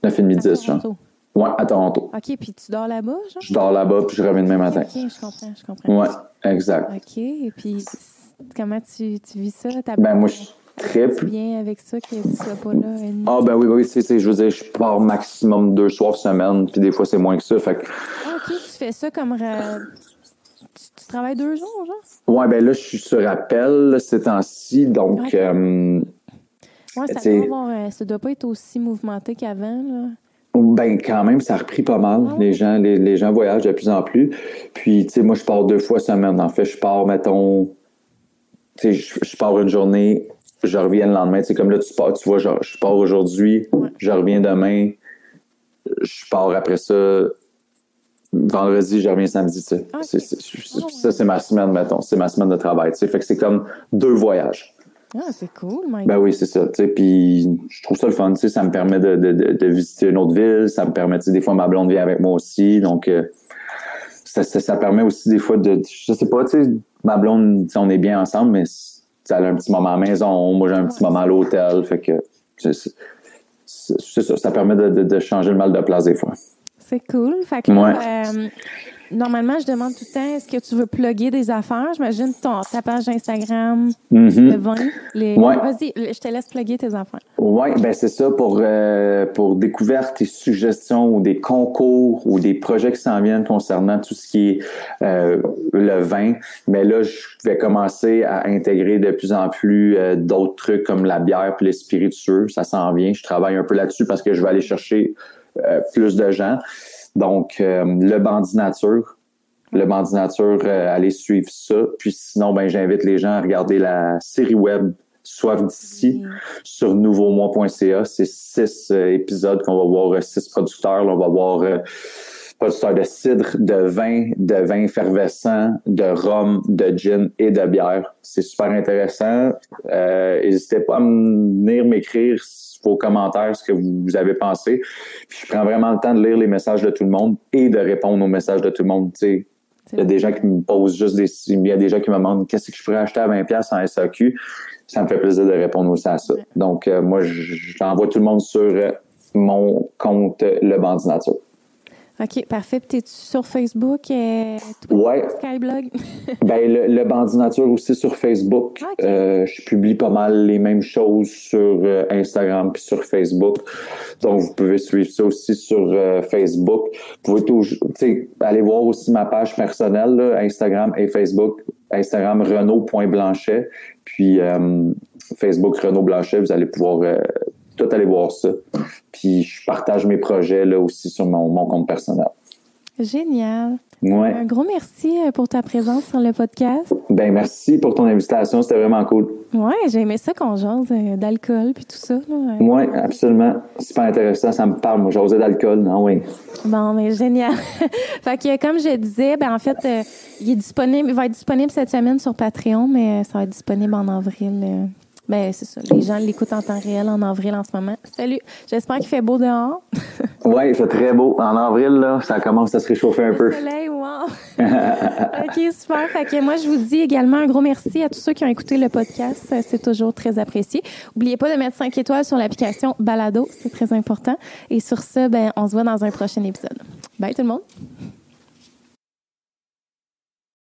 9 et demi, À 10, genre. Toronto? Ouais, à Toronto. OK, puis tu dors là-bas, genre? Je dors là-bas, puis je reviens demain matin. OK, je comprends, je comprends. Ouais, exact. OK, et puis comment tu, tu vis ça? Ta Ben, moi, je tripe. Tu bien avec ça que tu sois pas là une Ah, ben oui, ben oui, c'est, c'est, je veux dire, je pars maximum deux soirs semaine, puis des fois, c'est moins que ça. Fait que, Ah, OK, tu fais ça comme... ra- Tu, tu travailles deux jours, genre? ouais, ben là, je suis sur appel là, ces temps-ci, donc, Ok. euh, Ouais, ça doit, avoir, euh, ça doit pas être aussi mouvementé qu'avant, là. ben quand même, ça a repris pas mal. Ah Les ouais? gens, les, les gens voyagent de plus en plus. Puis, tu sais, moi, je pars deux fois semaine. En fait, je pars, mettons, tu sais, je, je pars une journée, je reviens le lendemain. Sais, comme là, tu pars, tu vois, je pars aujourd'hui, Ouais. je reviens demain, je pars après ça. Vendredi, je reviens samedi, tu sais. Ok. C'est- c'est- c'est- ouais. Ça, c'est ma semaine, mettons. C'est ma semaine de travail, tu sais. Fait que c'est comme deux voyages. Ah, c'est cool, my Ben oui, c'est ça. Puis je trouve ça le fun. Tu sais, ça me permet de, de, de, de visiter une autre ville. Ça me permet, tu sais, des fois, ma blonde vient avec moi aussi. Donc, euh, ça, ça, ça permet aussi des fois de, je sais pas, tu sais, ma blonde, on est bien ensemble, mais elle a un petit moment à la maison. Moi, j'ai un petit moment à l'hôtel. Fait que c'est ça. Ça permet de, de, de changer le mal de place des fois. C'est cool. Fait que là, euh, normalement, je demande tout le temps, est-ce que tu veux plugger des affaires? J'imagine ton, ta page Instagram, Mhm. le vin. Les... Ouais. Vas-y, je te laisse plugger tes affaires. Oui, ben c'est ça pour euh, pour découvertes et suggestions ou des concours ou des projets qui s'en viennent concernant tout ce qui est euh, le vin. Mais là, je vais commencer à intégrer de plus en plus euh, d'autres trucs comme la bière puis les spiritueux. Ça s'en vient. Je travaille un peu là-dessus parce que je vais aller chercher euh, plus de gens. Donc, euh, le bandit nature. Le bandit nature, euh, allez suivre ça. Puis sinon, ben j'invite les gens à regarder la série web Soif d'ici sur nouveaumois.ca. C'est six euh, épisodes qu'on va voir, euh, six producteurs. Là, on va voir producteurs de cidre, de vin, de vin effervescent, de rhum, de gin et de bière. C'est super intéressant. Euh, N'hésitez pas à venir m'écrire vos commentaires, ce que vous, avez pensé. Puis je prends vraiment le temps de lire les messages de tout le monde et de répondre aux messages de tout le monde. Tu sais, il y a des gens qui me posent juste des. Il y a des gens qui me demandent qu'est-ce que je pourrais acheter à 20$ en SAQ. Ça me fait plaisir de répondre aussi à ça. Donc, euh, moi, je- j'envoie tout le monde sur euh, mon compte euh, Le Bandit Nature. OK, parfait. Puis t'es-tu sur Facebook, euh, Twitter, Ouais. Skyblog? Ben, le, le Bandit Nature aussi sur Facebook. Ok. Euh, je publie pas mal les mêmes choses sur euh, Instagram puis sur Facebook. Donc, vous pouvez suivre ça aussi sur euh, Facebook. Vous pouvez aller voir aussi ma page personnelle, là, Instagram et Facebook. Instagram Renaud.blanchet. Puis euh, Facebook Renaud Blanchet. Vous allez pouvoir euh, tout aller voir ça. Puis je partage mes projets là aussi sur mon, mon compte personnel. Génial. Ouais. Un gros merci euh, pour ta présence sur le podcast. Ben merci pour ton invitation. C'était vraiment cool. Ouais, j'ai aimé ça qu'on jase euh, d'alcool puis tout ça. Là. Oui, absolument. Super intéressant. Ça me parle. Moi, j'osais d'alcool. Non, oui. Bon, mais génial. fait que comme je disais, ben en fait, euh, il est disponible, il va être disponible cette semaine sur Patreon, mais ça va être disponible en avril. euh. Ben c'est ça. Les gens l'écoutent en temps réel en avril en ce moment. Salut. J'espère qu'il fait beau dehors. Oui, il fait très beau. En avril, là, ça commence à se réchauffer un peu. Soleil, wow. OK, super. Fait que moi, je vous dis également un gros merci à tous ceux qui ont écouté le podcast. C'est toujours très apprécié. N'oubliez pas de mettre 5 étoiles sur l'application Balado. C'est très important. Et sur ce, ben, on se voit dans un prochain épisode. Bye tout le monde.